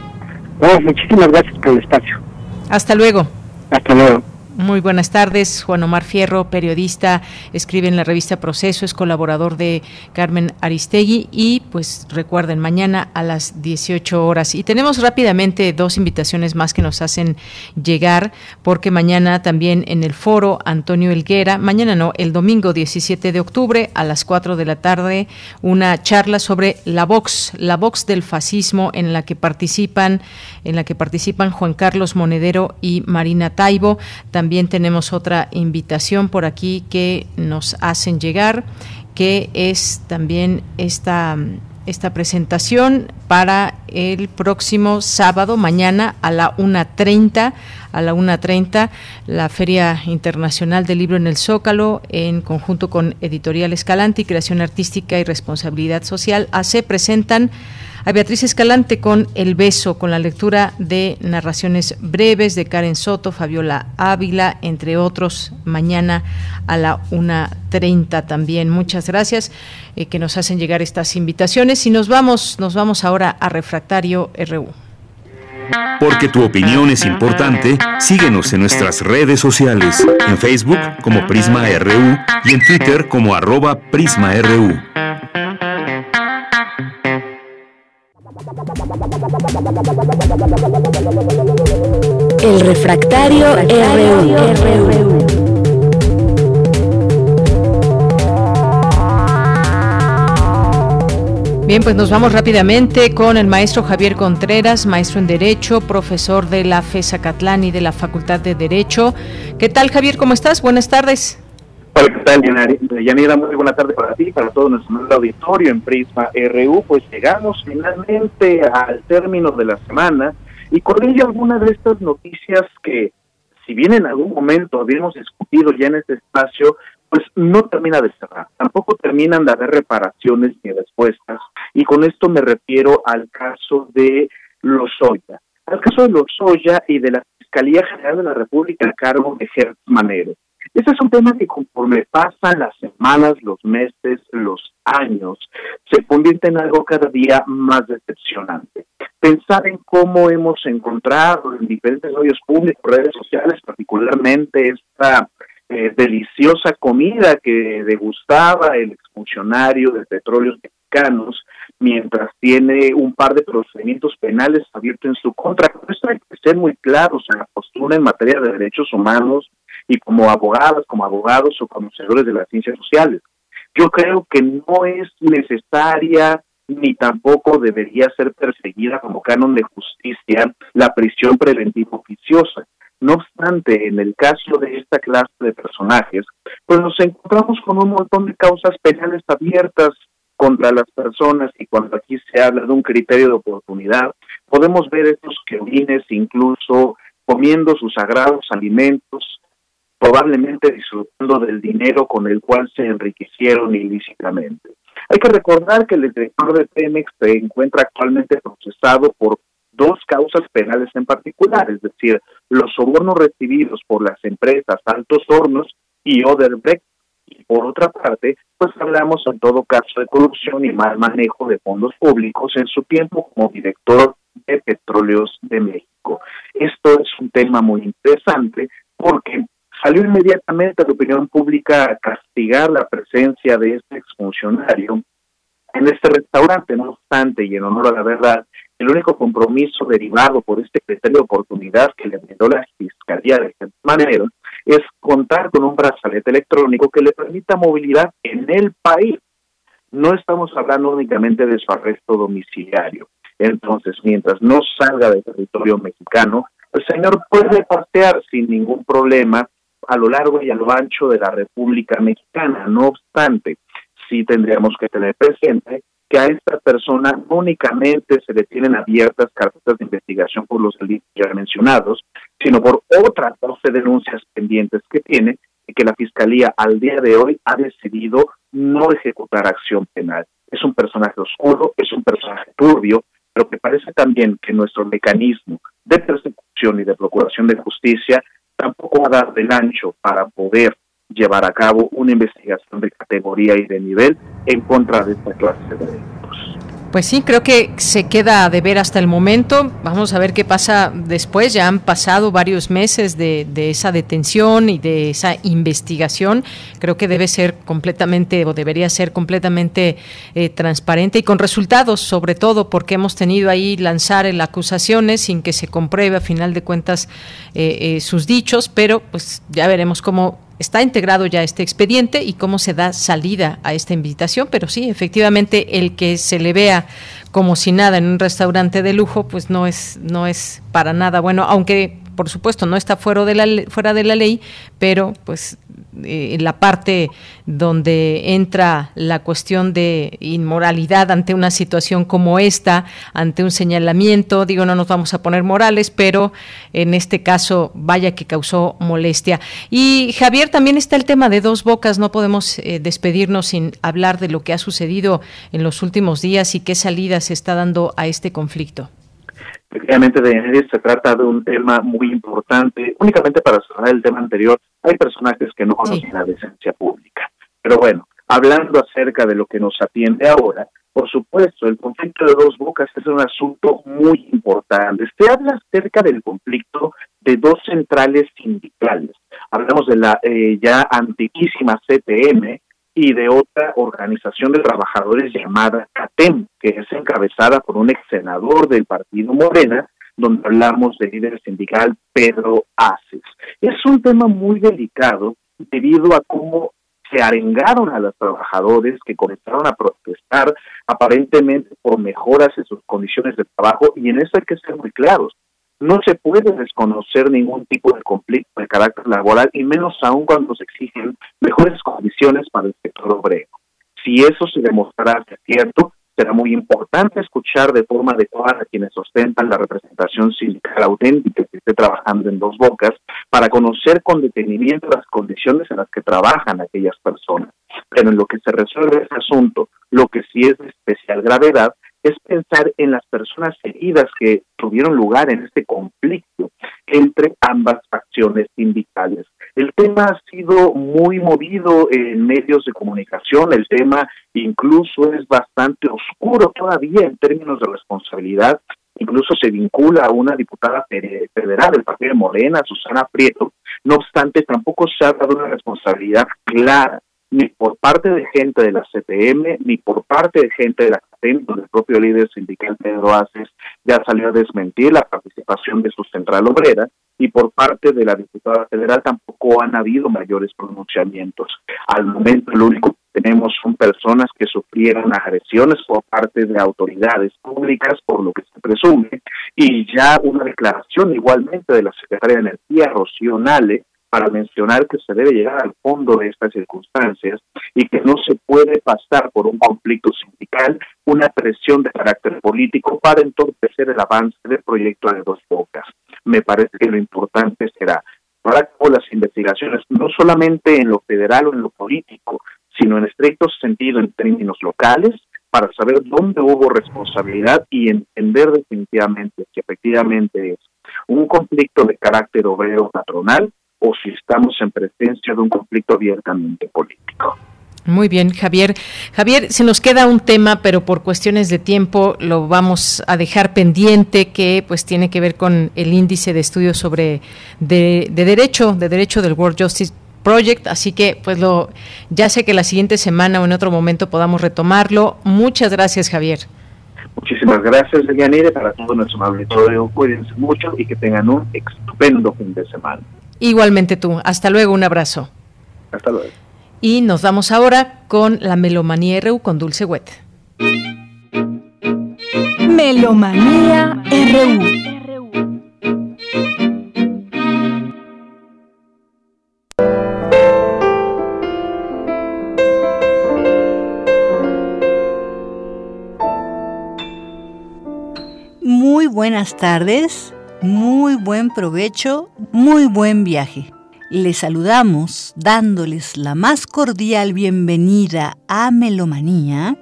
muchísimas gracias por el espacio. Hasta luego. Hasta luego. Muy buenas tardes, Juan Omar Fierro, periodista, escribe en la revista Proceso, es colaborador de Carmen Aristegui y pues recuerden, mañana a las 18 horas. Y tenemos rápidamente dos invitaciones más que nos hacen llegar, porque mañana también en el foro Antonio Elguera, mañana no, el domingo 17 de octubre a las 4 de la tarde, una charla sobre la Vox, la Vox del fascismo en la que participan, en la que participan Juan Carlos Monedero y Marina Taibo. Tenemos otra invitación por aquí que nos hacen llegar, que es también esta esta presentación para el próximo sábado, mañana a la 1.30, a la 1.30, la Feria Internacional del Libro en el Zócalo, en conjunto con Editorial Escalante y Creación Artística y Responsabilidad Social, se presentan a Beatriz Escalante con El Beso, con la lectura de narraciones breves de Karen Soto, Fabiola Ávila, entre otros, mañana a la 1.30 también. Muchas gracias eh, que nos hacen llegar estas invitaciones y nos vamos, nos vamos ahora a Refractario RU. Porque tu opinión es importante, síguenos en nuestras redes sociales, en Facebook como Prisma RU y en Twitter como arroba PrismaRU. El refractario RU. Bien, pues nos vamos rápidamente con el maestro Javier Contreras, maestro en Derecho, profesor de la FESA Catlán y de la Facultad de Derecho. ¿Qué tal, Javier? ¿Cómo estás? Buenas tardes. Hola, ¿qué tal, Yanira? Muy buena tarde para ti, para todo nuestro auditorio en Prisma RU. Pues llegamos finalmente al término de la semana y con ello algunas de estas noticias que, si bien en algún momento habíamos discutido ya en este espacio, pues no termina de cerrar, tampoco terminan de haber reparaciones ni respuestas, y con esto me refiero al caso de Lozoya, al caso de Lozoya y de la Fiscalía General de la República a cargo de Gertz Manero. Este es un tema que conforme pasan las semanas, los meses, los años, se convierte en algo cada día más decepcionante. Pensar en cómo hemos encontrado en diferentes medios públicos, redes sociales, particularmente esta eh, deliciosa comida que degustaba el exfuncionario de petróleos mexicanos mientras tiene un par de procedimientos penales abiertos en su contra. Eso hay que ser muy claros en la postura en materia de derechos humanos y como abogadas, como abogados o conocedores de las ciencias sociales. Yo creo que no es necesaria ni tampoco debería ser perseguida como canon de justicia la prisión preventiva oficiosa. No obstante, en el caso de esta clase de personajes, pues nos encontramos con un montón de causas penales abiertas contra las personas y cuando aquí se habla de un criterio de oportunidad, podemos ver estos querubines incluso comiendo sus sagrados alimentos, probablemente disfrutando del dinero con el cual se enriquecieron ilícitamente. Hay que recordar que el director de Pemex se encuentra actualmente procesado por dos causas penales en particular, es decir, los sobornos recibidos por las empresas Altos Hornos y Oderbrecht. Y por otra parte, pues hablamos en todo caso de corrupción y mal manejo de fondos públicos en su tiempo como director de Petróleos de México. Esto es un tema muy interesante porque salió inmediatamente a la opinión pública a castigar la presencia de este exfuncionario en este restaurante, no obstante, y en honor a la verdad, el único compromiso derivado por este criterio de oportunidad que le brindó la Fiscalía de manera es contar con un brazalete electrónico que le permita movilidad en el país. No estamos hablando únicamente de su arresto domiciliario. Entonces, mientras no salga del territorio mexicano, el señor puede pasear sin ningún problema a lo largo y a lo ancho de la República Mexicana. No obstante, sí tendríamos que tener presente a esta persona únicamente se le tienen abiertas carpetas de investigación por los delitos ya mencionados, sino por otras 12 denuncias pendientes que tiene y que la Fiscalía al día de hoy ha decidido no ejecutar acción penal. Es un personaje oscuro, es un personaje turbio, pero que parece también que nuestro mecanismo de persecución y de procuración de justicia tampoco va a dar del ancho para poder llevar a cabo una investigación de categoría y de nivel en contra de esta clase de delitos. Pues sí, creo que se queda de ver hasta el momento. Vamos a ver qué pasa después. Ya han pasado varios meses de, esa detención y de esa investigación. Creo que debe ser completamente o debería ser completamente eh, transparente y con resultados, sobre todo porque hemos tenido ahí lanzar el acusaciones sin que se compruebe a final de cuentas eh, eh, sus dichos, pero pues ya veremos cómo está integrado ya este expediente y cómo se da salida a esta invitación, pero sí, efectivamente, el que se le vea como si nada en un restaurante de lujo, pues no es, no es para nada bueno, aunque por supuesto no está fuera de la, fuera de la ley, pero pues eh, la parte donde entra la cuestión de inmoralidad ante una situación como esta, ante un señalamiento, digo, no nos vamos a poner morales, pero en este caso vaya que causó molestia. Y Javier, también está el tema de dos bocas, no podemos eh, despedirnos sin hablar de lo que ha sucedido en los últimos días y qué salida se está dando a este conflicto. Efectivamente, de se trata de un tema muy importante. Únicamente para cerrar el tema anterior, hay personajes que no conocen la decencia pública. Pero bueno, hablando acerca de lo que nos atiende ahora, por supuesto, el conflicto de dos bocas es un asunto muy importante. Se habla acerca del conflicto de dos centrales sindicales. Hablamos de la eh, ya antiquísima CTM, y de otra organización de trabajadores llamada CATEM, que es encabezada por un ex senador del partido Morena, donde hablamos del líder sindical Pedro Aces. Es un tema muy delicado debido a cómo se arengaron a los trabajadores que comenzaron a protestar aparentemente por mejoras en sus condiciones de trabajo y en eso hay que ser muy claros. No se puede desconocer ningún tipo de conflicto de carácter laboral y menos aún cuando se exigen mejores condiciones para el sector obrero. Si eso se demostrará cierto, será muy importante escuchar de forma adecuada a quienes ostentan la representación sindical auténtica que esté trabajando en dos bocas para conocer con detenimiento las condiciones en las que trabajan aquellas personas. Pero en lo que se resuelve ese asunto, lo que sí es de especial gravedad es pensar en las personas heridas que tuvieron lugar en este conflicto entre ambas facciones sindicales. El tema ha sido muy movido en medios de comunicación, el tema incluso es bastante oscuro todavía en términos de responsabilidad, incluso se vincula a una diputada federal del Partido de Morena, Susana Prieto, no obstante tampoco se ha dado una responsabilidad clara ni por parte de gente de la CPM, ni por parte de gente de la CATEM, donde el propio líder sindical Pedro Aces ya salió a desmentir la participación de su central obrera, y por parte de la diputada federal tampoco han habido mayores pronunciamientos. Al momento lo único que tenemos son personas que sufrieron agresiones por parte de autoridades públicas, por lo que se presume, y ya una declaración igualmente de la secretaria de Energía, Rocío para mencionar que se debe llegar al fondo de estas circunstancias y que no se puede pasar por un conflicto sindical, una presión de carácter político para entorpecer el avance del proyecto de dos bocas. Me parece que lo importante será para las investigaciones, no solamente en lo federal o en lo político, sino en estricto sentido en términos locales, para saber dónde hubo responsabilidad y entender definitivamente si efectivamente es un conflicto de carácter obrero patronal o si estamos en presencia de un conflicto abiertamente político. Muy bien, Javier. Javier, se nos queda un tema, pero por cuestiones de tiempo lo vamos a dejar pendiente, que pues tiene que ver con el índice de estudios sobre de, derecho, de derecho del World Justice Project, así que pues lo ya sé que la siguiente semana o en otro momento podamos retomarlo. Muchas gracias, Javier. Muchísimas gracias, Deyanire, para todo nuestro auditorio. Cuídense mucho y que tengan un estupendo fin de semana. Igualmente tú. Hasta luego, un abrazo. Hasta luego. Y nos vamos ahora con la Melomanía RU con Dulce Wet. Melomanía RU. Muy buenas tardes muy buen provecho, muy buen viaje. Les saludamos dándoles la más cordial bienvenida a Melomanía,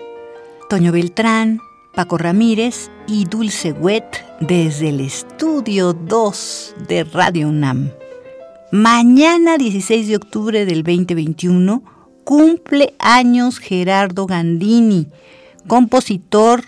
Toño Beltrán, Paco Ramírez y Dulce Wet desde el estudio 2 de Radio UNAM. Mañana 16 de octubre del 2021 cumple años Gerardo Gandini, compositor,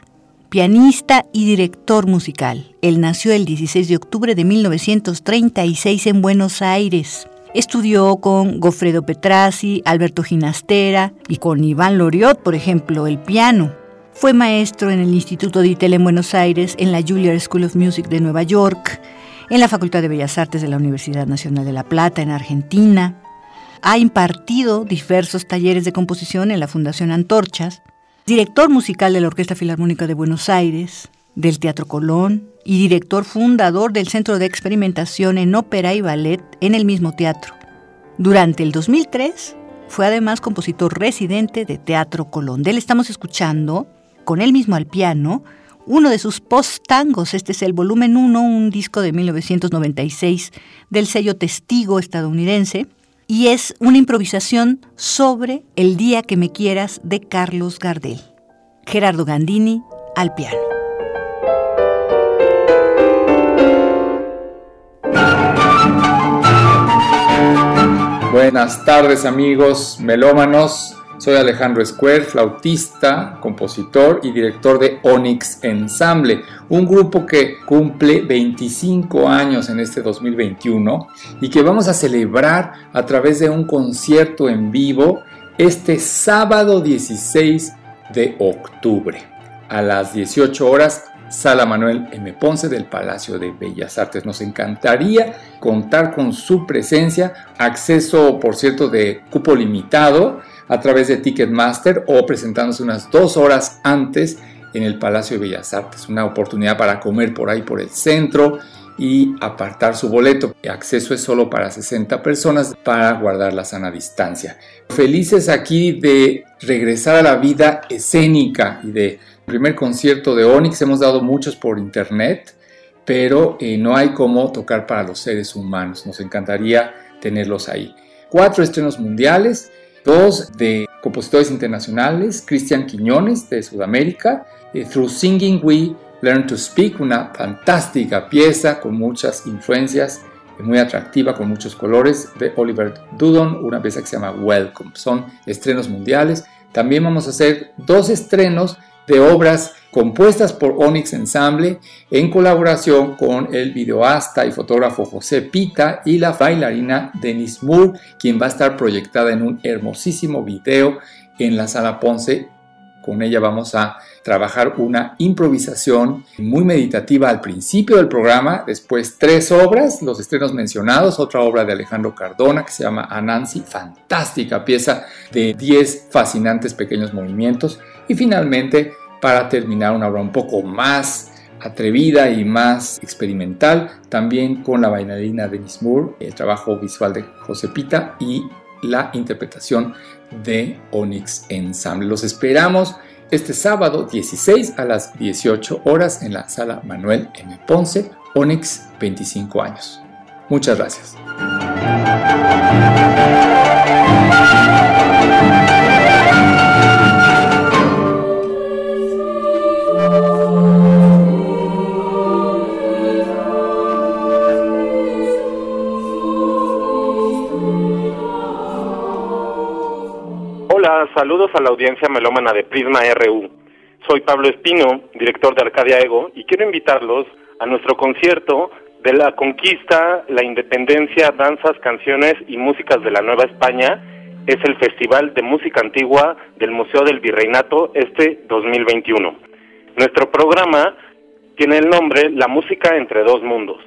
pianista y director musical. Él nació el 16 de octubre de 1936 en Buenos Aires. Estudió con Goffredo Petrassi, Alberto Ginastera y con Iván Loriot, por ejemplo, el piano. Fue maestro en el Instituto de Itel en Buenos Aires, en la Juilliard School of Music de Nueva York, en la Facultad de Bellas Artes de la Universidad Nacional de La Plata, en Argentina. Ha impartido diversos talleres de composición en la Fundación Antorchas director musical de la Orquesta Filarmónica de Buenos Aires, del Teatro Colón y director fundador del Centro de Experimentación en Ópera y Ballet en el mismo teatro. Durante el 2003 fue además compositor residente de Teatro Colón. De él estamos escuchando, con él mismo al piano, uno de sus post-tangos. Este es el volumen 1, un disco de 1996 del sello Testigo estadounidense y es una improvisación sobre El día que me quieras de Carlos Gardel. Gerardo Gandini al piano. Buenas tardes amigos melómanos. Soy Alejandro Square, flautista, compositor y director de Onyx Ensemble, un grupo que cumple 25 años en este 2021 y que vamos a celebrar a través de un concierto en vivo este sábado 16 de octubre a las 18 horas Sala Manuel M. Ponce del Palacio de Bellas Artes. Nos encantaría contar con su presencia, acceso por cierto de cupo limitado a través de Ticketmaster o presentándose unas dos horas antes en el Palacio de Bellas Artes. Una oportunidad para comer por ahí por el centro y apartar su boleto. El acceso es solo para 60 personas para guardar la sana distancia. Felices aquí de regresar a la vida escénica y de primer concierto de Onyx. Hemos dado muchos por internet, pero eh, no hay como tocar para los seres humanos. Nos encantaría tenerlos ahí. Cuatro estrenos mundiales, dos de compositores internacionales, Cristian Quiñones de Sudamérica, eh, Through Singing We Learn to Speak, una fantástica pieza con muchas influencias, muy atractiva, con muchos colores, de Oliver Dudon, una pieza que se llama Welcome. Son estrenos mundiales. También vamos a hacer dos estrenos de obras compuestas por Onyx Ensemble en colaboración con el videoasta y fotógrafo José Pita y la bailarina Denise Moore, quien va a estar proyectada en un hermosísimo video en la sala Ponce. Con ella vamos a trabajar una improvisación muy meditativa al principio del programa, después tres obras, los estrenos mencionados, otra obra de Alejandro Cardona que se llama Anansi, fantástica pieza de 10 fascinantes pequeños movimientos, y finalmente, para terminar, una obra un poco más atrevida y más experimental, también con la bailarina Denise Moore, el trabajo visual de Josepita y la interpretación de Onyx Ensemble. Los esperamos este sábado 16 a las 18 horas en la sala Manuel M. Ponce, Onyx 25 años. Muchas gracias. Saludos a la audiencia melómana de Prisma RU. Soy Pablo Espino, director de Arcadia Ego, y quiero invitarlos a nuestro concierto de la conquista, la independencia, danzas, canciones y músicas de la Nueva España. Es el Festival de Música Antigua del Museo del Virreinato este 2021. Nuestro programa tiene el nombre La Música entre dos mundos.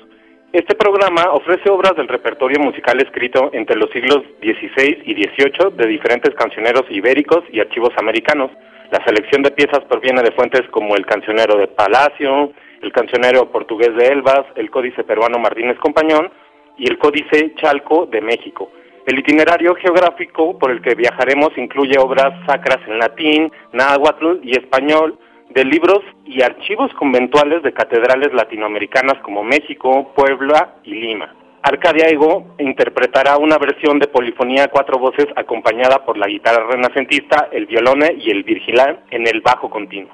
Este programa ofrece obras del repertorio musical escrito entre los siglos XVI y XVIII de diferentes cancioneros ibéricos y archivos americanos. La selección de piezas proviene de fuentes como el cancionero de Palacio, el cancionero portugués de Elvas, el códice peruano Martínez Compañón y el códice Chalco de México. El itinerario geográfico por el que viajaremos incluye obras sacras en latín, náhuatl y español, de libros y archivos conventuales de catedrales latinoamericanas como México, Puebla y Lima. Arcadia Ego interpretará una versión de polifonía a cuatro voces acompañada por la guitarra renacentista, el violone y el virgilán en el bajo continuo.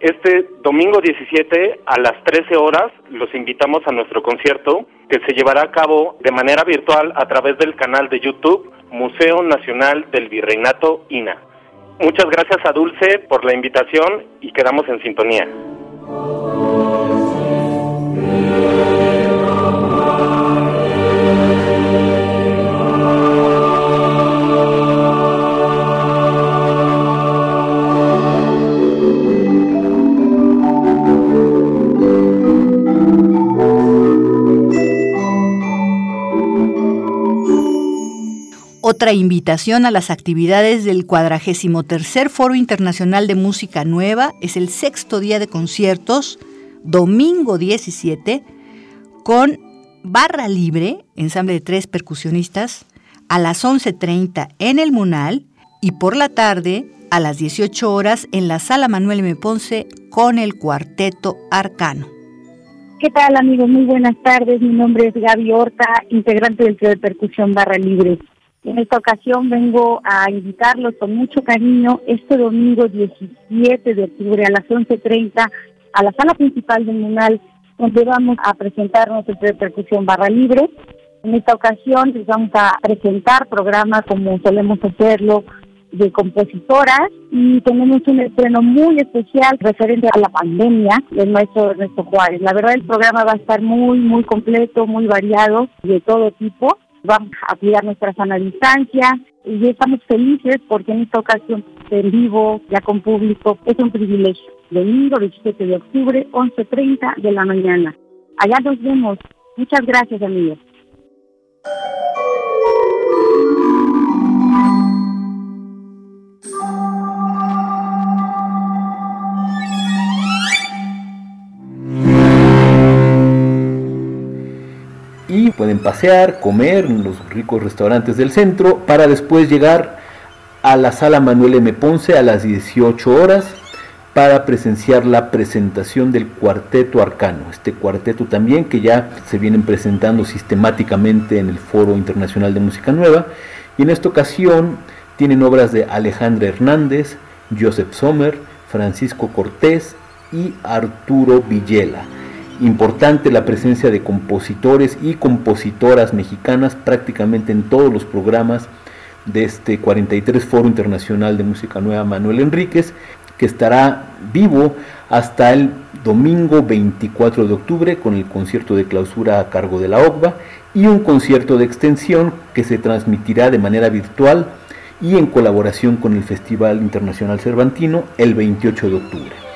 Este domingo 17 a las 13 horas los invitamos a nuestro concierto que se llevará a cabo de manera virtual a través del canal de YouTube Museo Nacional del Virreinato INA. Muchas gracias a Dulce por la invitación y quedamos en sintonía. Otra invitación a las actividades del 43 Foro Internacional de Música Nueva es el sexto día de conciertos, domingo 17, con barra libre, ensamble de tres percusionistas, a las 11.30 en el Munal y por la tarde a las 18 horas en la Sala Manuel M. Ponce con el Cuarteto Arcano. ¿Qué tal amigos? Muy buenas tardes. Mi nombre es Gaby Horta, integrante del trío de percusión Barra Libre. En esta ocasión vengo a invitarlos con mucho cariño este domingo 17 de octubre a las 11.30 a la sala principal del Munal, donde vamos a presentarnos el de percusión barra libre. En esta ocasión les vamos a presentar programas como solemos hacerlo de compositoras y tenemos un estreno muy especial referente a la pandemia del maestro Ernesto Juárez. La verdad el programa va a estar muy, muy completo, muy variado, de todo tipo vamos a cuidar nuestra sana distancia y estamos felices porque en esta ocasión en vivo, ya con público, es un privilegio. Domingo 17 de octubre, 11.30 de la mañana. Allá nos vemos. Muchas gracias, amigos. Pueden pasear, comer en los ricos restaurantes del centro, para después llegar a la sala Manuel M. Ponce a las 18 horas para presenciar la presentación del cuarteto arcano, este cuarteto también que ya se vienen presentando sistemáticamente en el Foro Internacional de Música Nueva, y en esta ocasión tienen obras de Alejandra Hernández, Joseph Sommer, Francisco Cortés y Arturo Villela. Importante la presencia de compositores y compositoras mexicanas prácticamente en todos los programas de este 43 Foro Internacional de Música Nueva Manuel Enríquez, que estará vivo hasta el domingo 24 de octubre con el concierto de clausura a cargo de la OCBA y un concierto de extensión que se transmitirá de manera virtual y en colaboración con el Festival Internacional Cervantino el 28 de octubre.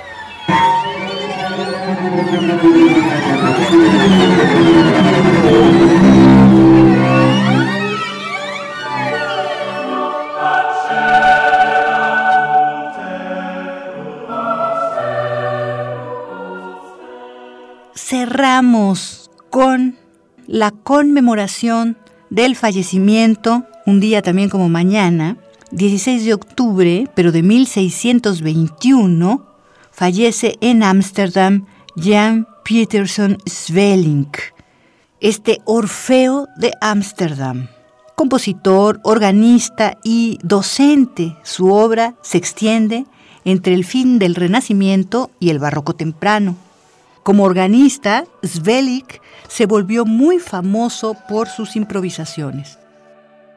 Cerramos con la conmemoración del fallecimiento, un día también como mañana, 16 de octubre, pero de 1621, fallece en Ámsterdam Jan Peterson Svelling, este Orfeo de Ámsterdam. Compositor, organista y docente, su obra se extiende entre el fin del Renacimiento y el Barroco temprano. Como organista, Svelik se volvió muy famoso por sus improvisaciones.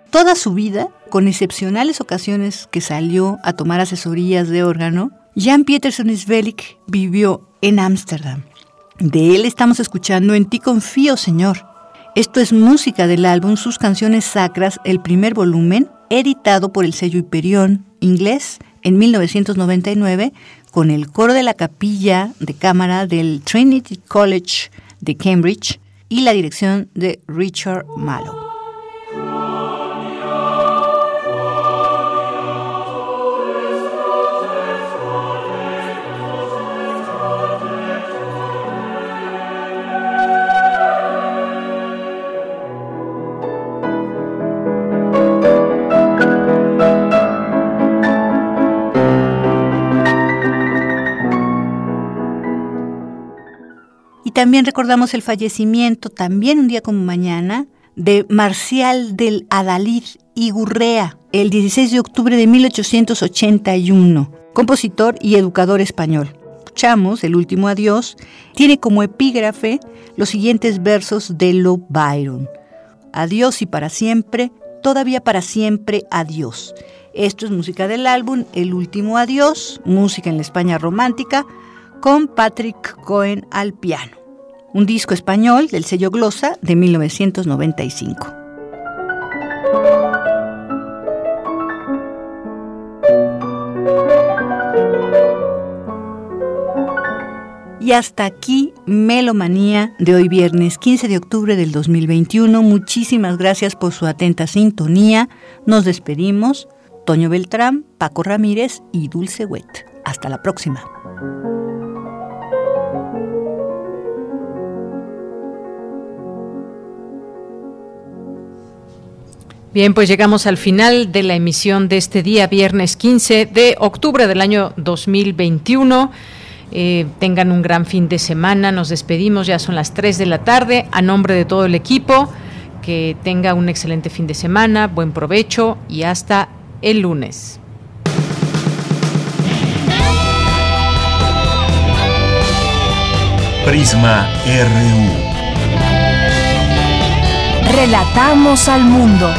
Toda su vida, con excepcionales ocasiones que salió a tomar asesorías de órgano, Jan Pieterson Svelik vivió en Ámsterdam. De él estamos escuchando En ti confío, Señor. Esto es música del álbum Sus canciones sacras, el primer volumen, editado por el sello Hyperion inglés en 1999 con el coro de la capilla de cámara del Trinity College de Cambridge y la dirección de Richard Mallow. También recordamos el fallecimiento, también un día como mañana, de Marcial del Adalid y Gurrea, el 16 de octubre de 1881, compositor y educador español. Escuchamos El último adiós, tiene como epígrafe los siguientes versos de Lo Byron. Adiós y para siempre, todavía para siempre, adiós. Esto es música del álbum El último adiós, música en la España romántica, con Patrick Cohen al piano un disco español del sello Glosa de 1995. Y hasta aquí Melomanía de hoy viernes 15 de octubre del 2021. Muchísimas gracias por su atenta sintonía. Nos despedimos. Toño Beltrán, Paco Ramírez y Dulce Wet. Hasta la próxima. Bien, pues llegamos al final de la emisión de este día, viernes 15 de octubre del año 2021. Eh, tengan un gran fin de semana. Nos despedimos, ya son las 3 de la tarde. A nombre de todo el equipo, que tenga un excelente fin de semana, buen provecho y hasta el lunes. Prisma RU. Relatamos al mundo.